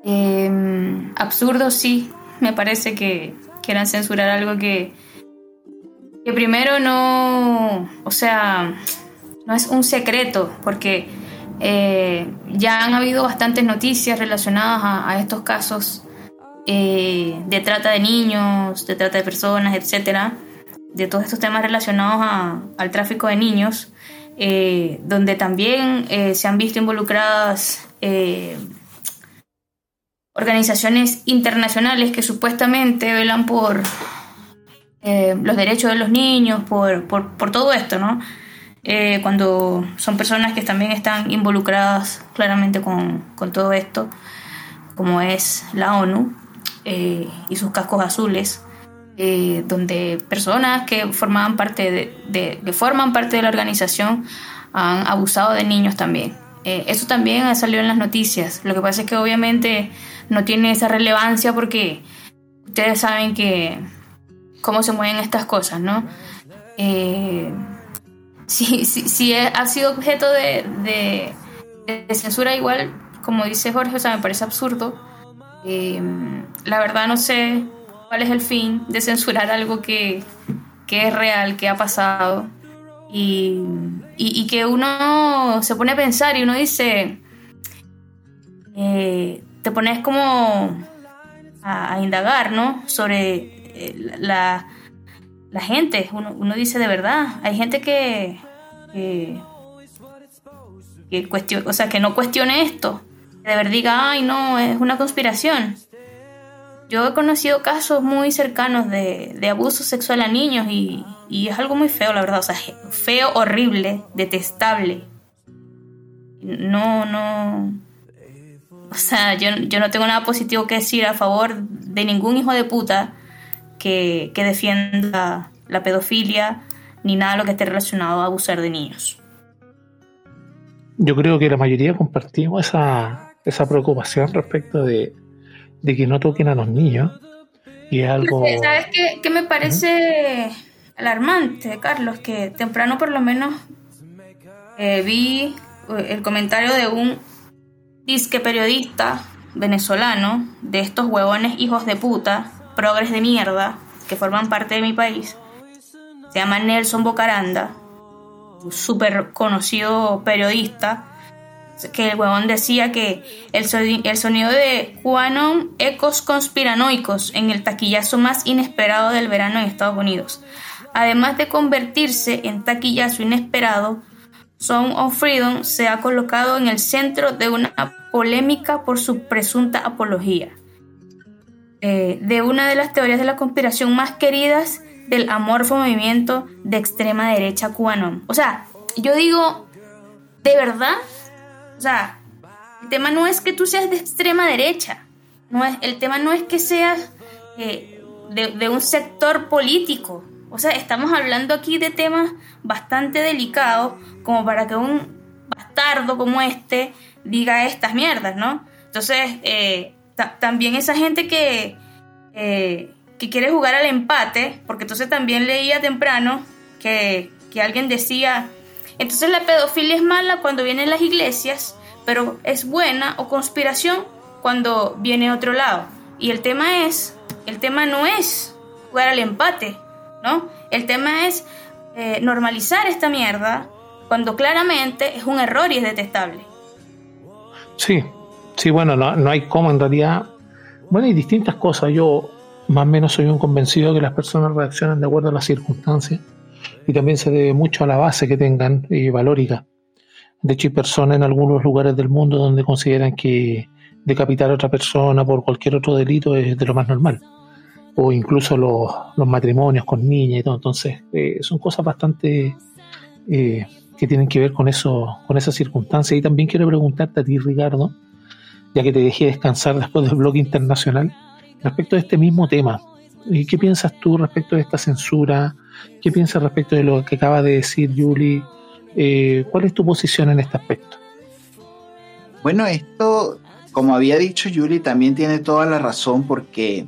Eh, absurdo, sí. Me parece que quieran censurar algo que, que primero no. O sea, no es un secreto, porque eh, ya han habido bastantes noticias relacionadas a, estos casos eh, de trata de niños, de trata de personas, etcétera, de todos estos temas relacionados al tráfico de niños, eh, donde también se han visto involucradas organizaciones internacionales que supuestamente velan por los derechos de los niños, por, por, por todo esto, ¿no? Eh, cuando son personas que también están involucradas claramente con, todo esto, como es la ONU eh, y sus cascos azules, eh, donde personas que formaban parte de, que forman parte de la organización han abusado de niños también. eso también ha salido en las noticias. Lo que pasa es que obviamente no tiene esa relevancia porque ustedes saben que cómo se mueven estas cosas, ¿no? si, si, ha sido objeto de, censura igual, como dice Jorge, o sea, me parece absurdo. Eh, la verdad no sé cuál es el fin de censurar algo que, es real, que ha pasado. Y, que uno se pone a pensar y uno dice, eh, te pones como a, indagar, ¿no? Sobre la, la gente, uno, uno dice de verdad, hay gente que, que, o sea, que no cuestione esto, que de verdad diga, ay no, es una conspiración. Yo he conocido casos muy cercanos de, de abuso sexual a niños y, y, es algo muy feo, la verdad, o sea, feo, horrible, detestable. No, no... O sea, yo, yo no tengo nada positivo que decir a favor de ningún hijo de puta que, defienda la pedofilia ni nada de lo que esté relacionado a abusar de niños. Yo creo que la mayoría compartimos esa, esa preocupación respecto de, que no toquen a los niños. Y es algo. ¿Sabes qué, me parece alarmante, Carlos? Que temprano, por lo menos, eh, vi eh, el comentario de un disque periodista venezolano de estos huevones hijos de puta progres de mierda que forman parte de mi país. Se llama Nelson Bocaranda, un súper conocido periodista, que el huevón decía que el, el sonido de Quanon ecos conspiranoicos en el taquillazo más inesperado del verano en Estados Unidos. Además de convertirse en taquillazo inesperado, Song of Freedom se ha colocado en el centro de una polémica por su presunta apología. Eh, de una de las teorías de la conspiración más queridas del amorfo movimiento de extrema derecha cubano. O sea, yo digo, ¿de verdad? O sea, el tema no es que tú seas de extrema derecha. No es, el tema no es que seas eh, de, de un sector político. O sea, estamos hablando aquí de temas bastante delicados como para que un bastardo como este diga estas mierdas, ¿no? Entonces, eh, también esa gente que, eh, que quiere jugar al empate, porque entonces también leía temprano que, que alguien decía, entonces la pedofilia es mala cuando viene en las iglesias, pero es buena o conspiración cuando viene otro lado. Y el tema es, el tema no es jugar al empate, ¿no? El tema es eh, normalizar esta mierda cuando claramente es un error y es detestable. Sí, Sí, bueno, no, no hay cómo en realidad. Bueno, hay distintas cosas. Yo más o menos soy un convencido que las personas reaccionan de acuerdo a las circunstancias y también se debe mucho a la base que tengan y valórica. De hecho, hay personas en algunos lugares del mundo donde consideran que decapitar a otra persona por cualquier otro delito es de lo más normal. O incluso los, los matrimonios con niñas y todo. Entonces, eh, son cosas bastante eh, que tienen que ver con eso, con esas circunstancias. Y también quiero preguntarte a ti, Ricardo, ya que te dejé descansar después del blog internacional, respecto de este mismo tema. ¿Y qué piensas tú respecto de esta censura? ¿Qué piensas respecto de lo que acaba de decir Julie? Eh, ¿Cuál es tu posición en este aspecto? Bueno, esto como había dicho Yuli, también tiene toda la razón porque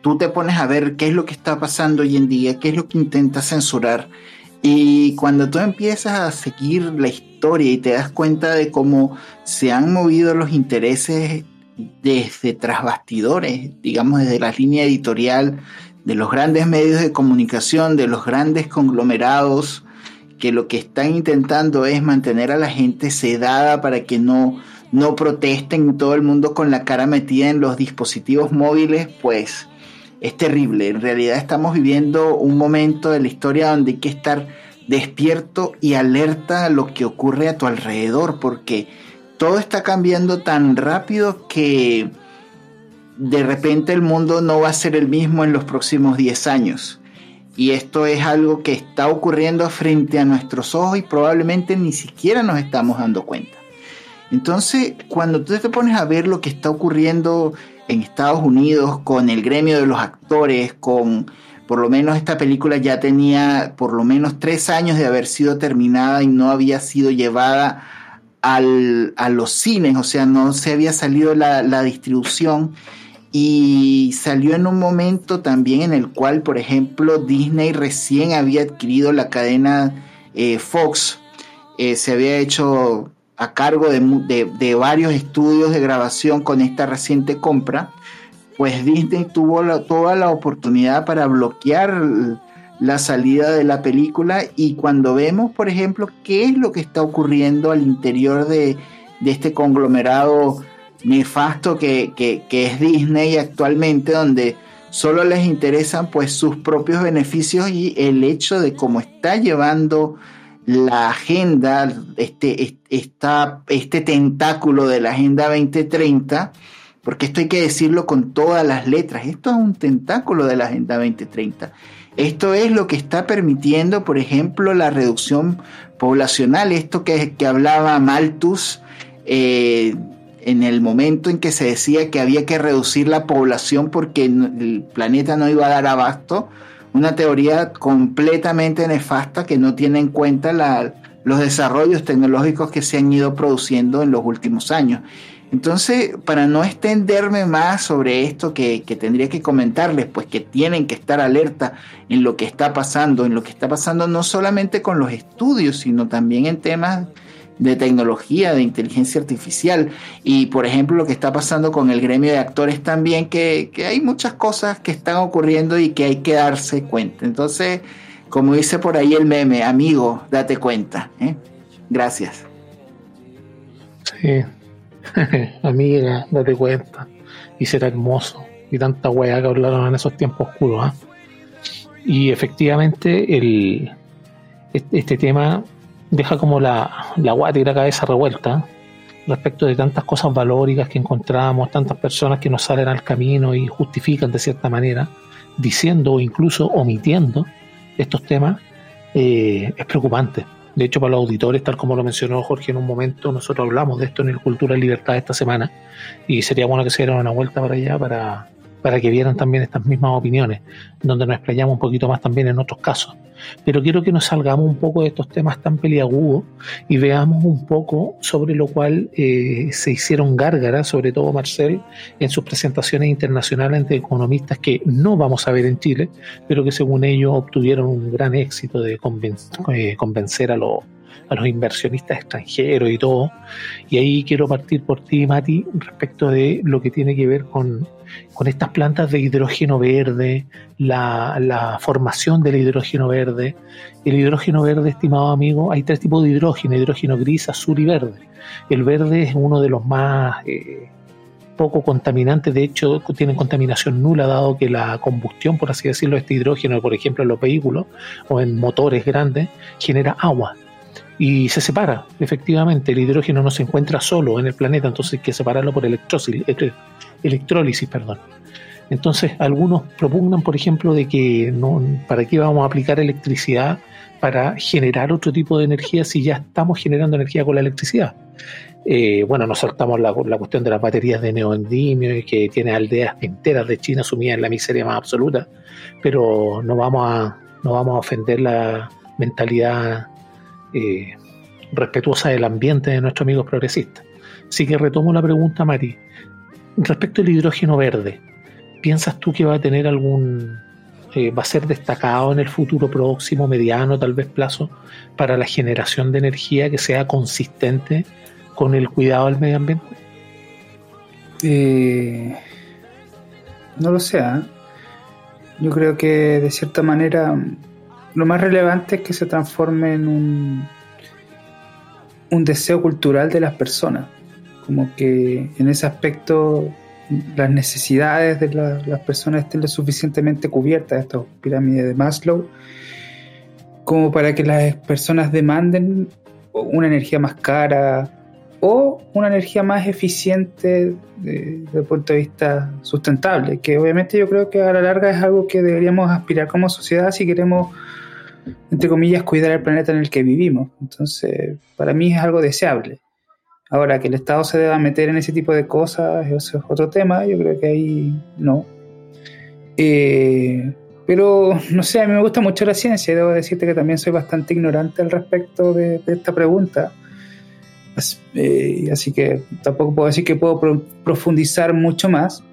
tú te pones a ver qué es lo que está pasando hoy en día, qué es lo que intenta censurar. Y cuando tú empiezas a seguir la historia y te das cuenta de cómo se han movido los intereses desde tras bastidores, digamos desde la línea editorial de los grandes medios de comunicación, de los grandes conglomerados, que lo que están intentando es mantener a la gente sedada para que no, no protesten todo el mundo con la cara metida en los dispositivos móviles, pues es terrible. En realidad estamos viviendo un momento de la historia donde hay que estar despierto y alerta a lo que ocurre a tu alrededor, porque todo está cambiando tan rápido que de repente el mundo no va a ser el mismo en los próximos 10 años. Y esto es algo que está ocurriendo frente a nuestros ojos y probablemente ni siquiera nos estamos dando cuenta. Entonces, cuando tú te pones a ver lo que está ocurriendo en Estados Unidos con el gremio de los actores, con por lo menos esta película ya tenía por lo menos tres años de haber sido terminada y no había sido llevada al, a los cines, o sea, no se había salido la, distribución. Y salió en un momento también en el cual, por ejemplo, Disney recién había adquirido la cadena eh, Fox, eh, se había hecho a cargo de, varios estudios de grabación con esta reciente compra, pues Disney tuvo toda la oportunidad para bloquear la salida de la película y cuando vemos, por ejemplo, qué es lo que está ocurriendo al interior de, este conglomerado nefasto que, es Disney actualmente, donde solo les interesan pues sus propios beneficios y el hecho de cómo está llevando la agenda, este, este tentáculo de la Agenda 2030, porque esto hay que decirlo con todas las letras, esto es un tentáculo de la Agenda 2030. Esto es lo que está permitiendo, por ejemplo, la reducción poblacional, esto que, que hablaba Malthus, eh, en el momento en que se decía que había que reducir la población porque el planeta no iba a dar abasto, una teoría completamente nefasta que no tiene en cuenta los desarrollos tecnológicos que se han ido produciendo en los últimos años. Entonces, para no extenderme más sobre esto que, que, tendría que comentarles, pues que tienen que estar alerta en lo que está pasando, en lo que está pasando no solamente con los estudios, sino también en temas de tecnología, de inteligencia artificial. Y por ejemplo, lo que está pasando con el gremio de actores también, que, hay muchas cosas que están ocurriendo y que hay que darse cuenta. Entonces, como dice por ahí el meme, amigo, date cuenta. ¿eh? Gracias. Sí, amiga, date cuenta. Y será hermoso. Y tanta weá que hablaron en esos tiempos oscuros. ¿ah? Y efectivamente, el, este tema deja como la, la guata y la cabeza revuelta respecto de tantas cosas valóricas que encontramos, tantas personas que nos salen al camino y justifican de cierta manera, diciendo o incluso omitiendo estos temas, eh, es preocupante. De hecho, para los auditores, tal como lo mencionó Jorge en un momento, nosotros hablamos de esto en el Cultura y Libertad esta semana y sería bueno que se dieran una vuelta para allá para, para que vieran también estas mismas opiniones, donde nos explayamos un poquito más también en otros casos. Pero quiero que nos salgamos un poco de estos temas tan peliagudos y veamos un poco sobre lo cual eh, se hicieron gárgaras, sobre todo Marcel, en sus presentaciones internacionales ante economistas que no vamos a ver en Chile, pero que según ellos obtuvieron un gran éxito de eh, convencer a los a los inversionistas extranjeros y todo. Y ahí quiero partir por ti, Mati, respecto de lo que tiene que ver con, con estas plantas de hidrógeno verde, la, la, formación del hidrógeno verde. El hidrógeno verde, estimado amigo, hay tres tipos de hidrógeno, hidrógeno gris, azul y verde. El verde es uno de los más... Eh, poco contaminantes, de hecho tienen contaminación nula dado que la combustión, por así decirlo, de este hidrógeno, por ejemplo en los vehículos o en motores grandes, genera agua y se separa, efectivamente, el hidrógeno no se encuentra solo en el planeta, entonces hay que separarlo por electrólisis. Perdón. Entonces, algunos propugnan, por ejemplo, de que no, ¿para qué vamos a aplicar electricidad para generar otro tipo de energía si ya estamos generando energía con la electricidad? Eh, bueno, nos saltamos la, la, cuestión de las baterías de neoendimio, que tiene aldeas enteras de China sumidas en la miseria más absoluta, pero no vamos a, no vamos a ofender la mentalidad eh, respetuosa del ambiente de nuestros amigos progresistas. Así que retomo la pregunta, Mari. Respecto al hidrógeno verde, ¿piensas tú que va a tener algún... Eh, va a ser destacado en el futuro próximo, mediano, tal vez plazo, para la generación de energía que sea consistente con el cuidado del medio ambiente? Eh, no lo sé. ¿eh? Yo creo que de cierta manera lo más relevante es que se transforme en un, un deseo cultural de las personas. Como que en ese aspecto las necesidades de las personas estén lo suficientemente cubiertas, esta pirámide de Maslow, como para que las personas demanden una energía más cara o una energía más eficiente desde el punto de vista sustentable, que obviamente yo creo que a la larga es algo que deberíamos aspirar como sociedad si queremos, entre comillas, cuidar el planeta en el que vivimos. Entonces, para mí es algo deseable. Ahora, que el Estado se deba meter en ese tipo de cosas, eso es otro tema, yo creo que ahí no. Eh, pero, no sé, a mí me gusta mucho la ciencia debo decirte que también soy bastante ignorante al respecto de, esta pregunta. Así, eh, así, que tampoco puedo decir que puedo profundizar mucho más,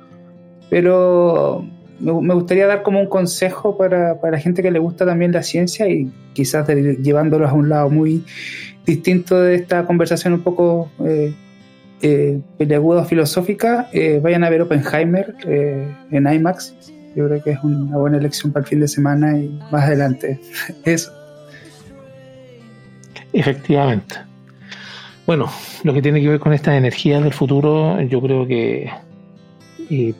pero me, gustaría dar como un consejo para, para, la gente que le gusta también la ciencia y quizás llevándolos a un lado muy distinto de esta conversación un poco eh, eh, filosófica, eh, vayan a ver Oppenheimer eh, en IMAX. Yo creo que es una buena elección para el fin de semana y más adelante. Eso. Efectivamente. Bueno, lo que tiene que ver con estas energías del futuro, yo creo que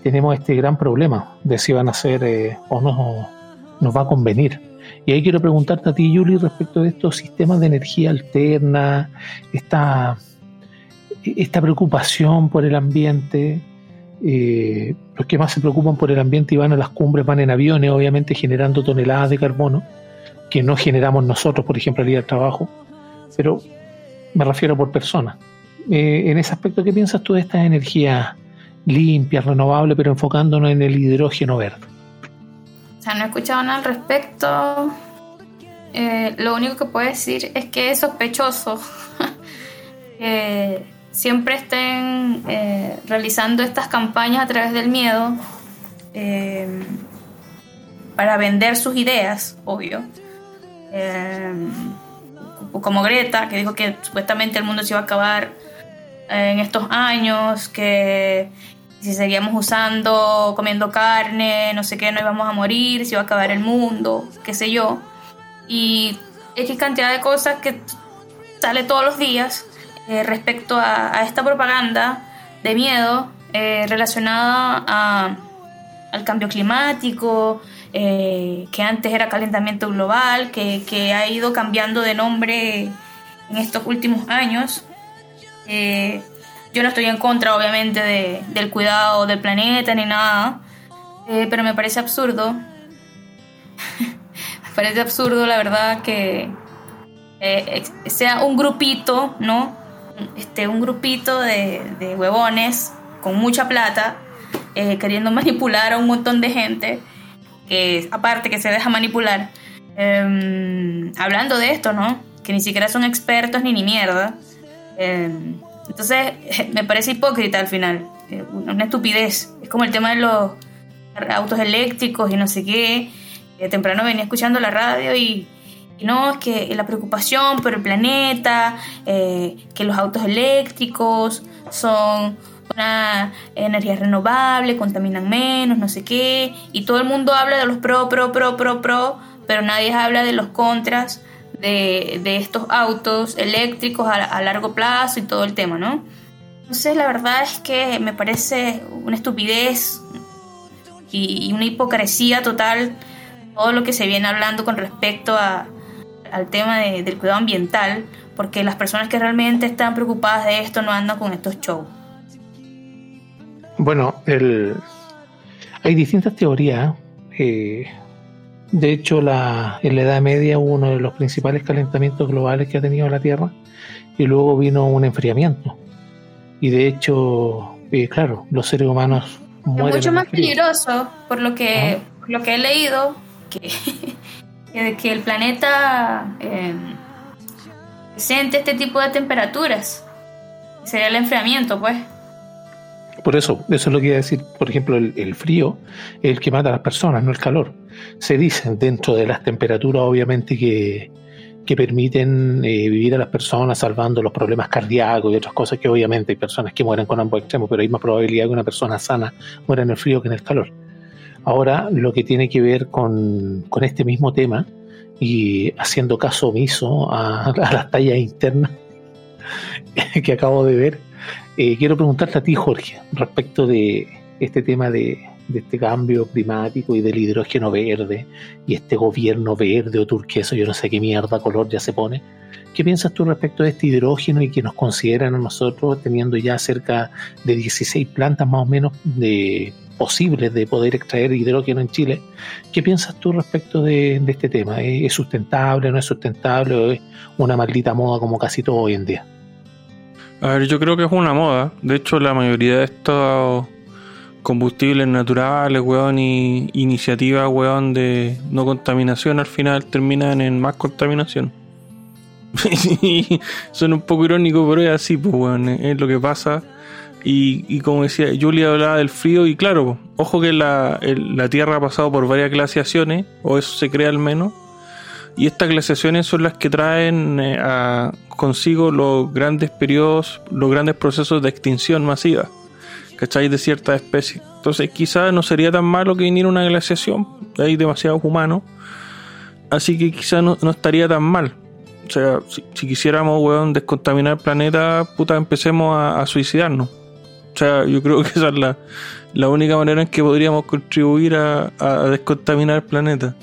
tenemos este gran problema de si van a ser o no nos va a convenir y ahí quiero preguntarte a ti, Yuli, respecto de estos sistemas de energía alterna, esta, esta preocupación por el ambiente. Eh, los que más se preocupan por el ambiente y van a las cumbres van en aviones, obviamente generando toneladas de carbono, que no generamos nosotros, por ejemplo, al ir al trabajo, pero me refiero por persona. Eh, en ese aspecto, ¿qué piensas tú de estas energías limpias, renovables, pero enfocándonos en el hidrógeno verde? O sea, no he escuchado nada al respecto. Eh, lo único que puedo decir es que es sospechoso que siempre estén eh, realizando estas campañas a través del miedo eh, para vender sus ideas, obvio. como Greta, que dijo que supuestamente el mundo se iba a acabar en estos años, que si seguíamos usando, comiendo carne, no sé qué, no íbamos a morir, si iba a acabar el mundo, qué sé yo. Y X cantidad de cosas que sale todos los días eh, respecto a, esta propaganda de miedo eh, relacionada a, al cambio climático, eh, que antes era calentamiento global, que, que, ha ido cambiando de nombre en estos últimos años. Yo no estoy en contra, obviamente, de, del cuidado del planeta ni nada, eh, pero me parece absurdo. me parece absurdo, la verdad, que eh, sea un grupito, ¿no? Este, un grupito de, de huevones con mucha plata, eh, queriendo manipular a un montón de gente, que aparte que se deja manipular, em, hablando de esto, ¿no? Que ni siquiera son expertos ni ni mierda. Em, entonces, me parece hipócrita al final, eh, una estupidez. Es como el tema de los autos eléctricos y no sé qué. temprano venía escuchando la radio y, no, es que la preocupación por el planeta, eh, que los autos eléctricos son una energía renovable, contaminan menos, no sé qué. Y todo el mundo habla de los pro, pro, pro, pro, pro, pero nadie habla de los contras de, estos autos eléctricos a, largo plazo y todo el tema, ¿no? Entonces la verdad es que me parece una estupidez y, una hipocresía total todo lo que se viene hablando con respecto al tema del cuidado ambiental, porque las personas que realmente están preocupadas de esto no andan con estos shows. Bueno, hay distintas teorías. Eh, de hecho, la, en la Edad Media hubo uno de los principales calentamientos globales que ha tenido la Tierra y luego vino un enfriamiento. Y de hecho, eh, claro, los seres humanos mueren. Es mucho más peligroso, por lo que, lo que he leído, que, que el planeta eh, siente este tipo de temperaturas. Sería el enfriamiento, pues. Por eso, eso es lo que iba a decir. Por ejemplo, el, frío es el que mata a las personas, no el calor. Se dice dentro de las temperaturas, obviamente, que, que permiten eh, vivir a las personas salvando los problemas cardíacos y otras cosas que obviamente hay personas que mueren con ambos extremos, pero hay más probabilidad que una persona sana muera en el frío que en el calor. Ahora, lo que tiene que ver con, con este mismo tema y haciendo caso omiso a, a las tallas internas que acabo de ver, eh, quiero preguntarte a ti, Jorge, respecto de este tema de, este cambio climático y del hidrógeno verde y este gobierno verde o turqueso, yo no sé qué mierda color ya se pone. ¿Qué piensas tú respecto de este hidrógeno y que nos consideran a nosotros teniendo ya cerca de 16 plantas más o menos de posibles de poder extraer hidrógeno en Chile? ¿Qué piensas tú respecto de, de este tema? ¿Es sustentable, no es sustentable o es una maldita moda como casi todo hoy en día? A ver, yo creo que es una moda. De hecho, la mayoría de estos combustibles naturales, weón, y iniciativas, weón, de no contaminación al final terminan en más contaminación. Suena un poco irónico, pero es así, pues, weón, es lo que pasa. Y, y, como decía, Julia hablaba del frío, y claro, ojo que la, la Tierra ha pasado por varias glaciaciones, o eso se cree al menos, y estas glaciaciones son las que traen eh, consigo los grandes periodos, los grandes procesos de extinción masiva, ¿cachai? De ciertas especies. Entonces quizás no sería tan malo que viniera una glaciación, hay demasiados humanos, así que quizás no, no, estaría tan mal. O sea, si, si quisiéramos, weón, descontaminar el planeta, puta, empecemos a, a, suicidarnos. O sea, yo creo que esa es la, la única manera en que podríamos contribuir a, a descontaminar el planeta.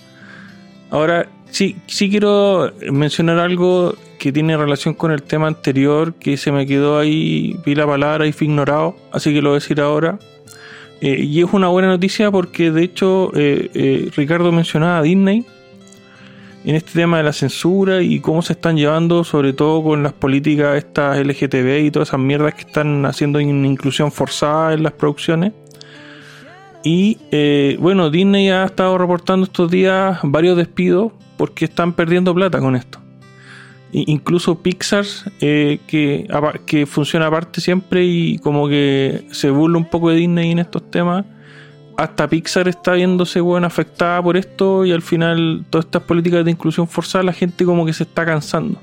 Ahora, Sí, sí quiero mencionar algo que tiene relación con el tema anterior, que se me quedó ahí, vi la palabra y fui ignorado, así que lo voy a decir ahora. Eh, y es una buena noticia porque de hecho eh, eh, Ricardo mencionaba a Disney en este tema de la censura y cómo se están llevando, sobre todo con las políticas estas LGTB y todas esas mierdas que están haciendo inclusión forzada en las producciones. Y eh, bueno, Disney ha estado reportando estos días varios despidos porque están perdiendo plata con esto. Incluso Pixar, eh, que, que funciona aparte siempre y como que se burla un poco de Disney en estos temas, hasta Pixar está viéndose bueno, afectada por esto y al final todas estas políticas de inclusión forzada la gente como que se está cansando.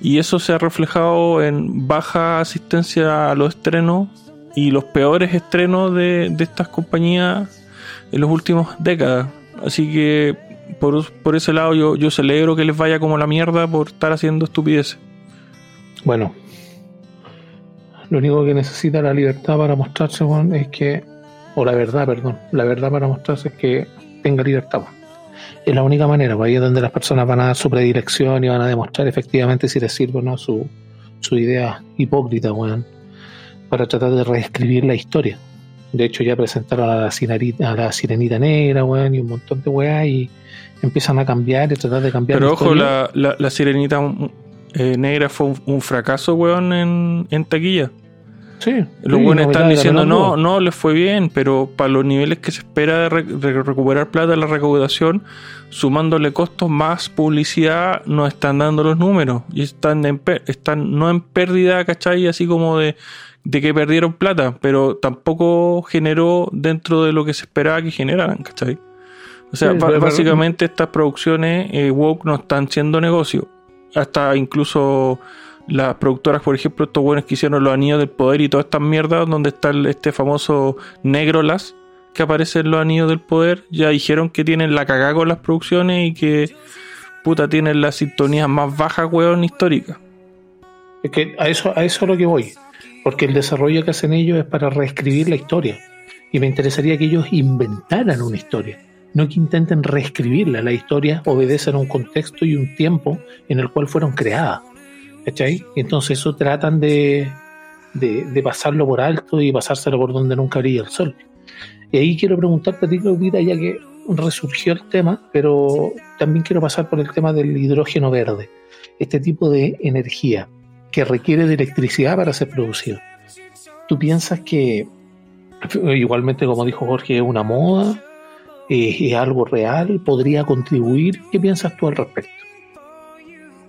Y eso se ha reflejado en baja asistencia a los estrenos y los peores estrenos de, de estas compañías en las últimas décadas. Así que por, por ese lado yo, yo celebro que les vaya como la mierda por estar haciendo estupideces. Bueno, lo único que necesita la libertad para mostrarse es que, o la verdad, perdón, la verdad para mostrarse es que tenga libertad. Bueno. Es la única manera, pues ahí es donde las personas van a dar su predilección y van a demostrar efectivamente si les sirve o no su, su idea hipócrita, bueno, para tratar de reescribir la historia. De hecho, ya presentaron a la, sirenita, a la sirenita negra, weón, y un montón de weas, y empiezan a cambiar y tratar de cambiar. Pero ojo, la, la, la, sirenita eh, negra fue un, un, fracaso, weón, en, en taquilla. Sí. Los sí, buenos están diciendo, no, no, les fue bien, pero para los niveles que se espera de, re de recuperar plata de la recaudación, sumándole costos más publicidad, no están dando los números. Y están, en, están no en pérdida, ¿cachai? Así como de, de que perdieron plata, pero tampoco generó dentro de lo que se esperaba que generaran, ¿cachai? O sea, Sí, básicamente estas producciones eh, woke no están siendo negocio. Hasta incluso las productoras, por ejemplo, estos buenos que hicieron los anillos del poder y todas estas mierdas, donde está este famoso Negrolas que aparece en los anillos del poder, ya dijeron que tienen la cagada con las producciones y que puta tienen las sintonías más bajas, weón, históricas. Es que a eso, a eso es lo que voy. Porque el desarrollo que hacen ellos es para reescribir la historia. Y me interesaría que ellos inventaran una historia, no que intenten reescribirla. La historia obedece a un contexto y un tiempo en el cual fueron creadas. ¿Cachai? Entonces eso tratan de, de, de pasarlo por alto y pasárselo por donde nunca brilla el sol. Y ahí quiero preguntarte a ti, Claudita, ya que resurgió el tema, pero también quiero pasar por el tema del hidrógeno verde. Este tipo de energía que requiere de electricidad para ser producido. ¿Tú piensas que, igualmente como dijo Jorge, es una moda? ¿Es, es algo real? ¿Podría contribuir? ¿Qué piensas tú al respecto?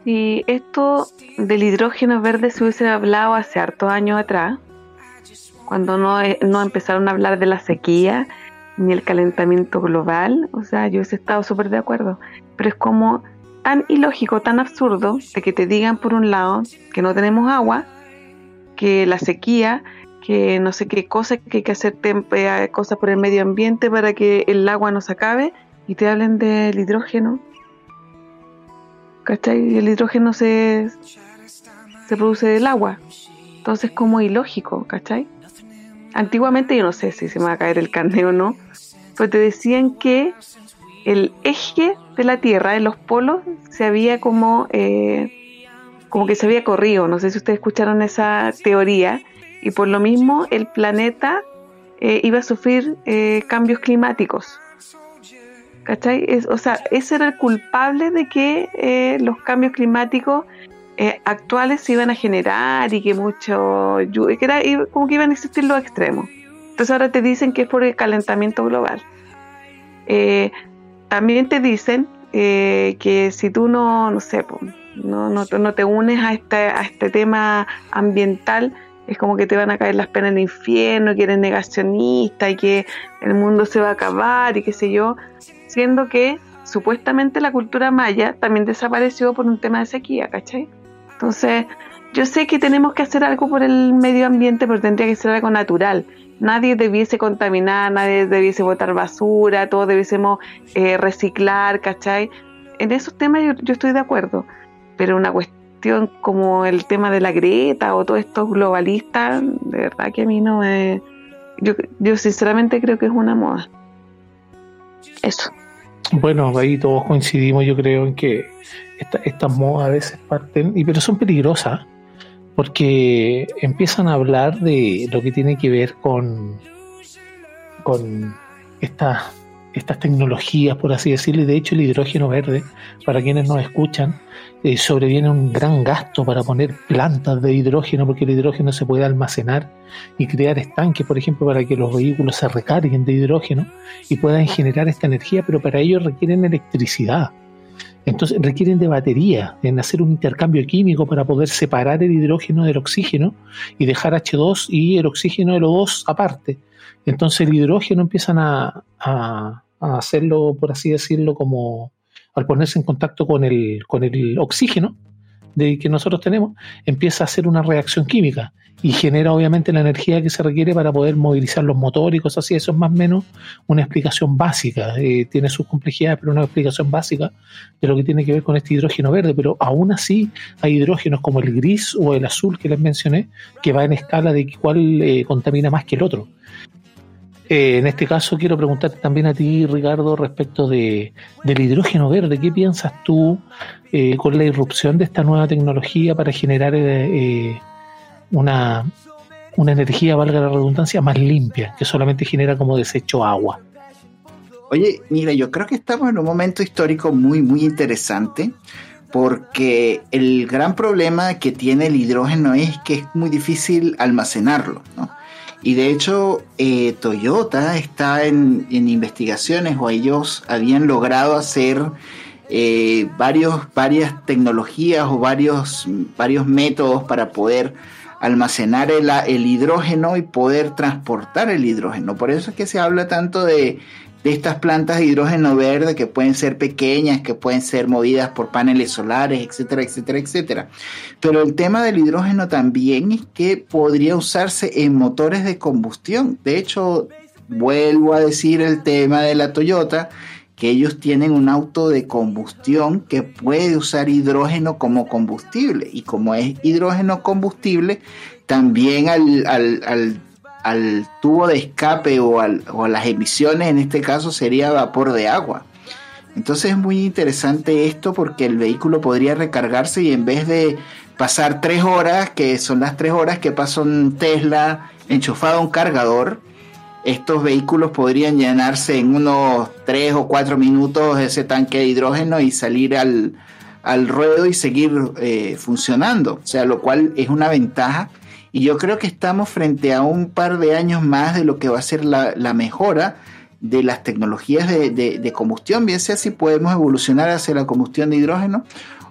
si esto del hidrógeno verde se hubiese hablado hace hartos años atrás, cuando no, eh, no empezaron a hablar de la sequía ni el calentamiento global, o sea, yo hubiese estado súper de acuerdo, pero es como tan ilógico, tan absurdo, de que te digan por un lado que no tenemos agua, que la sequía, que no sé qué cosa, que hay que hacer eh, cosas por el medio ambiente para que el agua no se acabe, y te hablen del hidrógeno. ¿Cachai? Y el hidrógeno se, se produce del agua. Entonces, como ilógico, ¿cachai? Antiguamente, yo no sé si se me va a caer el carne o no, pero te decían que el eje de la Tierra, en los polos, se había como, eh, como que se había corrido. No sé si ustedes escucharon esa teoría. Y por lo mismo, el planeta eh, iba a sufrir eh, cambios climáticos. ¿Cachai? o sea, ese era el culpable de que los cambios climáticos actuales se iban a generar y que mucho que era como que iban a existir los extremos. Entonces ahora te dicen que es por el calentamiento global. Eh, también te dicen eh, que si tú no, no sé, no, no, no, te unes a este, a este tema ambiental, es como que te van a caer las penas en el infierno, que eres negacionista y que el mundo se va a acabar y qué sé yo, siendo que supuestamente la cultura maya también desapareció por un tema de sequía, ¿cachai? Entonces, yo sé que tenemos que hacer algo por el medio ambiente, pero tendría que ser algo natural nadie debiese contaminar, nadie debiese botar basura, todos debiésemos eh, reciclar, ¿cachai? En esos temas yo, estoy de acuerdo, pero una cuestión como el tema de la Greta o todos estos globalistas, de verdad que a mí no me... Yo, yo sinceramente creo que es una moda. Eso. Bueno, ahí todos coincidimos, yo creo, en que estas modas a veces parten, y pero son peligrosas porque empiezan a hablar de lo que tiene que ver con, con estas estas tecnologías, por así decirlo, y de hecho el hidrógeno verde, para quienes nos escuchan, eh, sobreviene un gran gasto para poner plantas de hidrógeno, porque el hidrógeno se puede almacenar y crear estanques, por ejemplo, para que los vehículos se recarguen de hidrógeno y puedan generar esta energía, pero para ello requieren electricidad. Entonces requieren de batería, en hacer un intercambio químico para poder separar el hidrógeno del oxígeno y dejar H2 y el oxígeno de los dos aparte. Entonces el hidrógeno empiezan a, hacerlo, por así decirlo, como al ponerse en contacto con el, con el oxígeno de que nosotros tenemos, empieza a hacer una reacción química y genera obviamente la energía que se requiere para poder movilizar los motores y cosas así. Eso es más o menos una explicación básica. Eh, tiene sus complejidades, pero una explicación básica de lo que tiene que ver con este hidrógeno verde. Pero aún así hay hidrógenos como el gris o el azul que les mencioné, que va en escala de cuál eh, contamina más que el otro. Eh, en este caso quiero preguntarte también a ti, Ricardo, respecto de, del hidrógeno verde. ¿Qué piensas tú con la irrupción de esta nueva tecnología para generar una, una energía, valga la redundancia, más limpia, que solamente genera como desecho agua. Oye, mira, yo creo que estamos en un momento histórico muy, muy interesante, porque el gran problema que tiene el hidrógeno es que es muy difícil almacenarlo, ¿no? Y de hecho, eh, Toyota está en, investigaciones o ellos habían logrado hacer eh, varios, varias tecnologías o varios, varios métodos para poder almacenar el, hidrógeno y poder transportar el hidrógeno. Por eso es que se habla tanto de, de, estas plantas de hidrógeno verde que pueden ser pequeñas, que pueden ser movidas por paneles solares, etcétera, etcétera, etcétera. Pero el tema del hidrógeno también es que podría usarse en motores de combustión. De hecho, vuelvo a decir el tema de la Toyota que ellos tienen un auto de combustión que puede usar hidrógeno como combustible. Y como es hidrógeno combustible, también al, al, al, tubo de escape o, o a las emisiones, en este caso, sería vapor de agua. Entonces es muy interesante esto porque el vehículo podría recargarse y en vez de pasar tres horas, que son las tres horas que pasó un Tesla enchufado a un cargador, estos vehículos podrían llenarse en unos 3 o 4 minutos ese tanque de hidrógeno y salir al, ruedo y seguir eh, funcionando, o sea, lo cual es una ventaja. Y yo creo que estamos frente a un par de años más de lo que va a ser la, mejora de las tecnologías de, de, combustión, bien sea si podemos evolucionar hacia la combustión de hidrógeno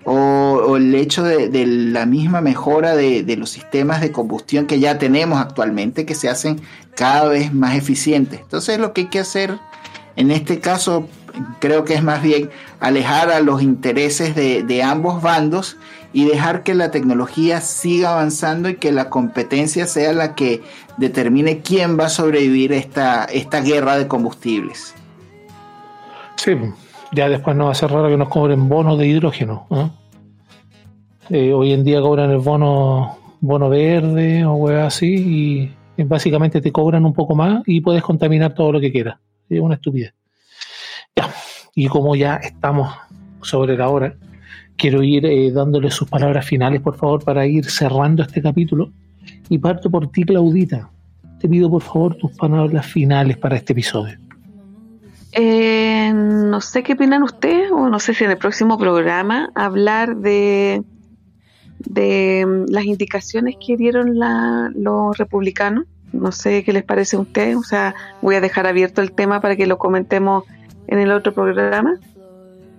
o, el hecho de, la misma mejora de, de los sistemas de combustión que ya tenemos actualmente, que se hacen cada vez más eficientes. Entonces lo que hay que hacer en este caso creo que es más bien alejar a los intereses de, de ambos bandos y dejar que la tecnología siga avanzando y que la competencia sea la que determine quién va a sobrevivir esta, esta guerra de combustibles. Sí, ya después no va a ser raro que nos cobren bonos de hidrógeno. ¿no? Eh, hoy en día cobran el bono bono verde o hueá así y básicamente te cobran un poco más y puedes contaminar todo lo que quieras. Es una estupidez. Ya, y como ya estamos sobre la hora, quiero ir eh, dándole sus palabras finales, por favor, para ir cerrando este capítulo. Y parto por ti, Claudita. Te pido, por favor, tus palabras finales para este episodio. Eh, no sé qué opinan ustedes, o no sé si en el próximo programa hablar de, de mm, las indicaciones que dieron la- los republicanos. No sé qué les parece a ustedes, o sea, voy a dejar abierto el tema para que lo comentemos en el otro programa.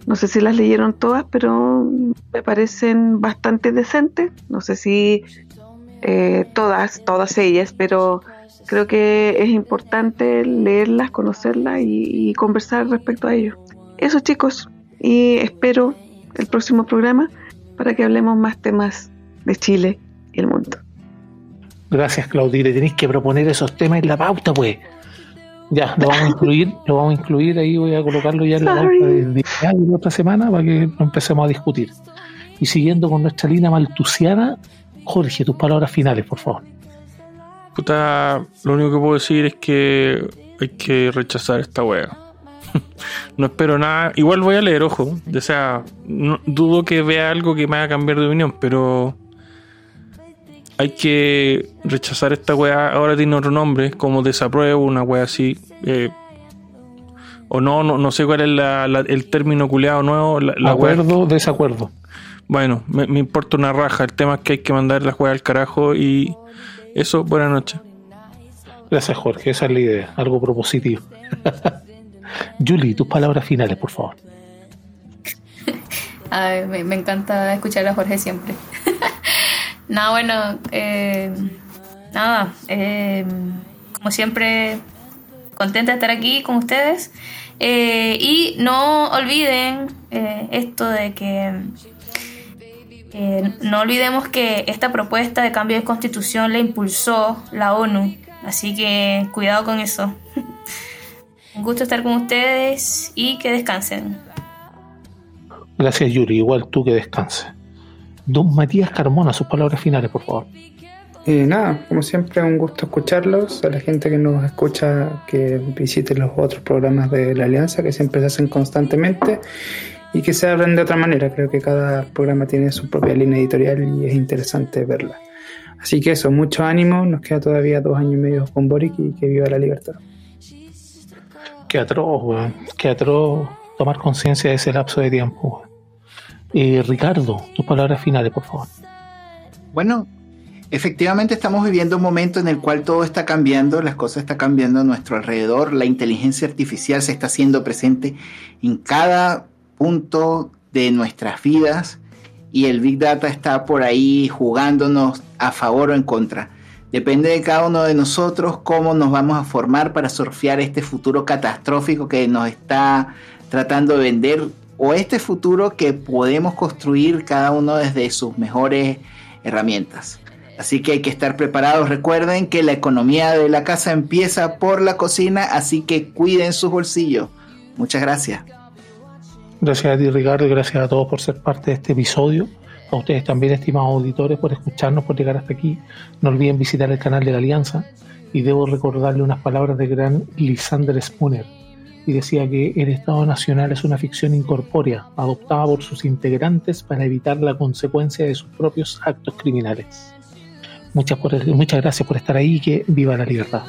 No sé si las leyeron todas, pero me parecen bastante decentes. No sé si eh, todas, todas ellas, pero creo que es importante leerlas, conocerlas y, y conversar respecto a ello. Eso chicos, y espero el próximo programa para que hablemos más temas de Chile y el mundo. Gracias, Claudita. Tenéis que proponer esos temas en la pauta, pues. Ya, lo vamos a incluir, lo vamos a incluir ahí, voy a colocarlo ya en la pauta de, de otra semana para que lo empecemos a discutir. Y siguiendo con nuestra línea maltusiana, Jorge, tus palabras finales, por favor. Puta, lo único que puedo decir es que hay que rechazar esta wea. no espero nada. Igual voy a leer, ojo. O sea, no- dudo que vea algo que me haga cambiar de opinión, pero hay que rechazar esta wea. Ahora tiene otro nombre, como desapruebo, una wea así. eh, o no, no, no sé cuál es la- la- el término culeado nuevo. La, la wea- Acuerdo, desacuerdo. Bueno, me, me importa una raja. El tema es que hay que mandar la wea al carajo y eso, buenas noches. Gracias, Jorge. Esa es la idea. Algo propositivo. Julie, tus palabras finales, por favor. Ay, me, me encanta escuchar a Jorge siempre. nada, bueno, eh, nada, eh, como siempre, contenta de estar aquí con ustedes. Eh, y no olviden eh, esto de que, que no olvidemos que esta propuesta de cambio de constitución la impulsó la ONU. Así que cuidado con eso. Un gusto estar con ustedes y que descansen. Gracias, Yuri. Igual tú que descanses. Don Matías Carmona, sus palabras finales, por favor. Y nada, como siempre, un gusto escucharlos. A la gente que nos escucha, que visite los otros programas de la Alianza, que siempre se hacen constantemente y que se abren de otra manera. Creo que cada programa tiene su propia línea editorial y es interesante verla. Así que eso, mucho ánimo. Nos queda todavía dos años y medio con Boric y que viva la libertad. Qué atroz, weón. Qué atroz tomar conciencia de ese lapso de tiempo. Eh, Ricardo, tus palabras finales, por favor. Bueno, efectivamente estamos viviendo un momento en el cual todo está cambiando, las cosas están cambiando a nuestro alrededor, la inteligencia artificial se está haciendo presente en cada punto de nuestras vidas y el Big Data está por ahí jugándonos a favor o en contra. Depende de cada uno de nosotros cómo nos vamos a formar para surfear este futuro catastrófico que nos está tratando de vender o este futuro que podemos construir cada uno desde sus mejores herramientas. Así que hay que estar preparados. Recuerden que la economía de la casa empieza por la cocina, así que cuiden sus bolsillos. Muchas gracias. Gracias a ti, Ricardo, y gracias a todos por ser parte de este episodio. A ustedes también, estimados auditores, por escucharnos, por llegar hasta aquí. No olviden visitar el canal de la Alianza. Y debo recordarle unas palabras de gran Lysander Spooner. Y decía que el Estado Nacional es una ficción incorpórea, adoptada por sus integrantes para evitar la consecuencia de sus propios actos criminales. Muchas, por- muchas gracias por estar ahí y que viva la libertad.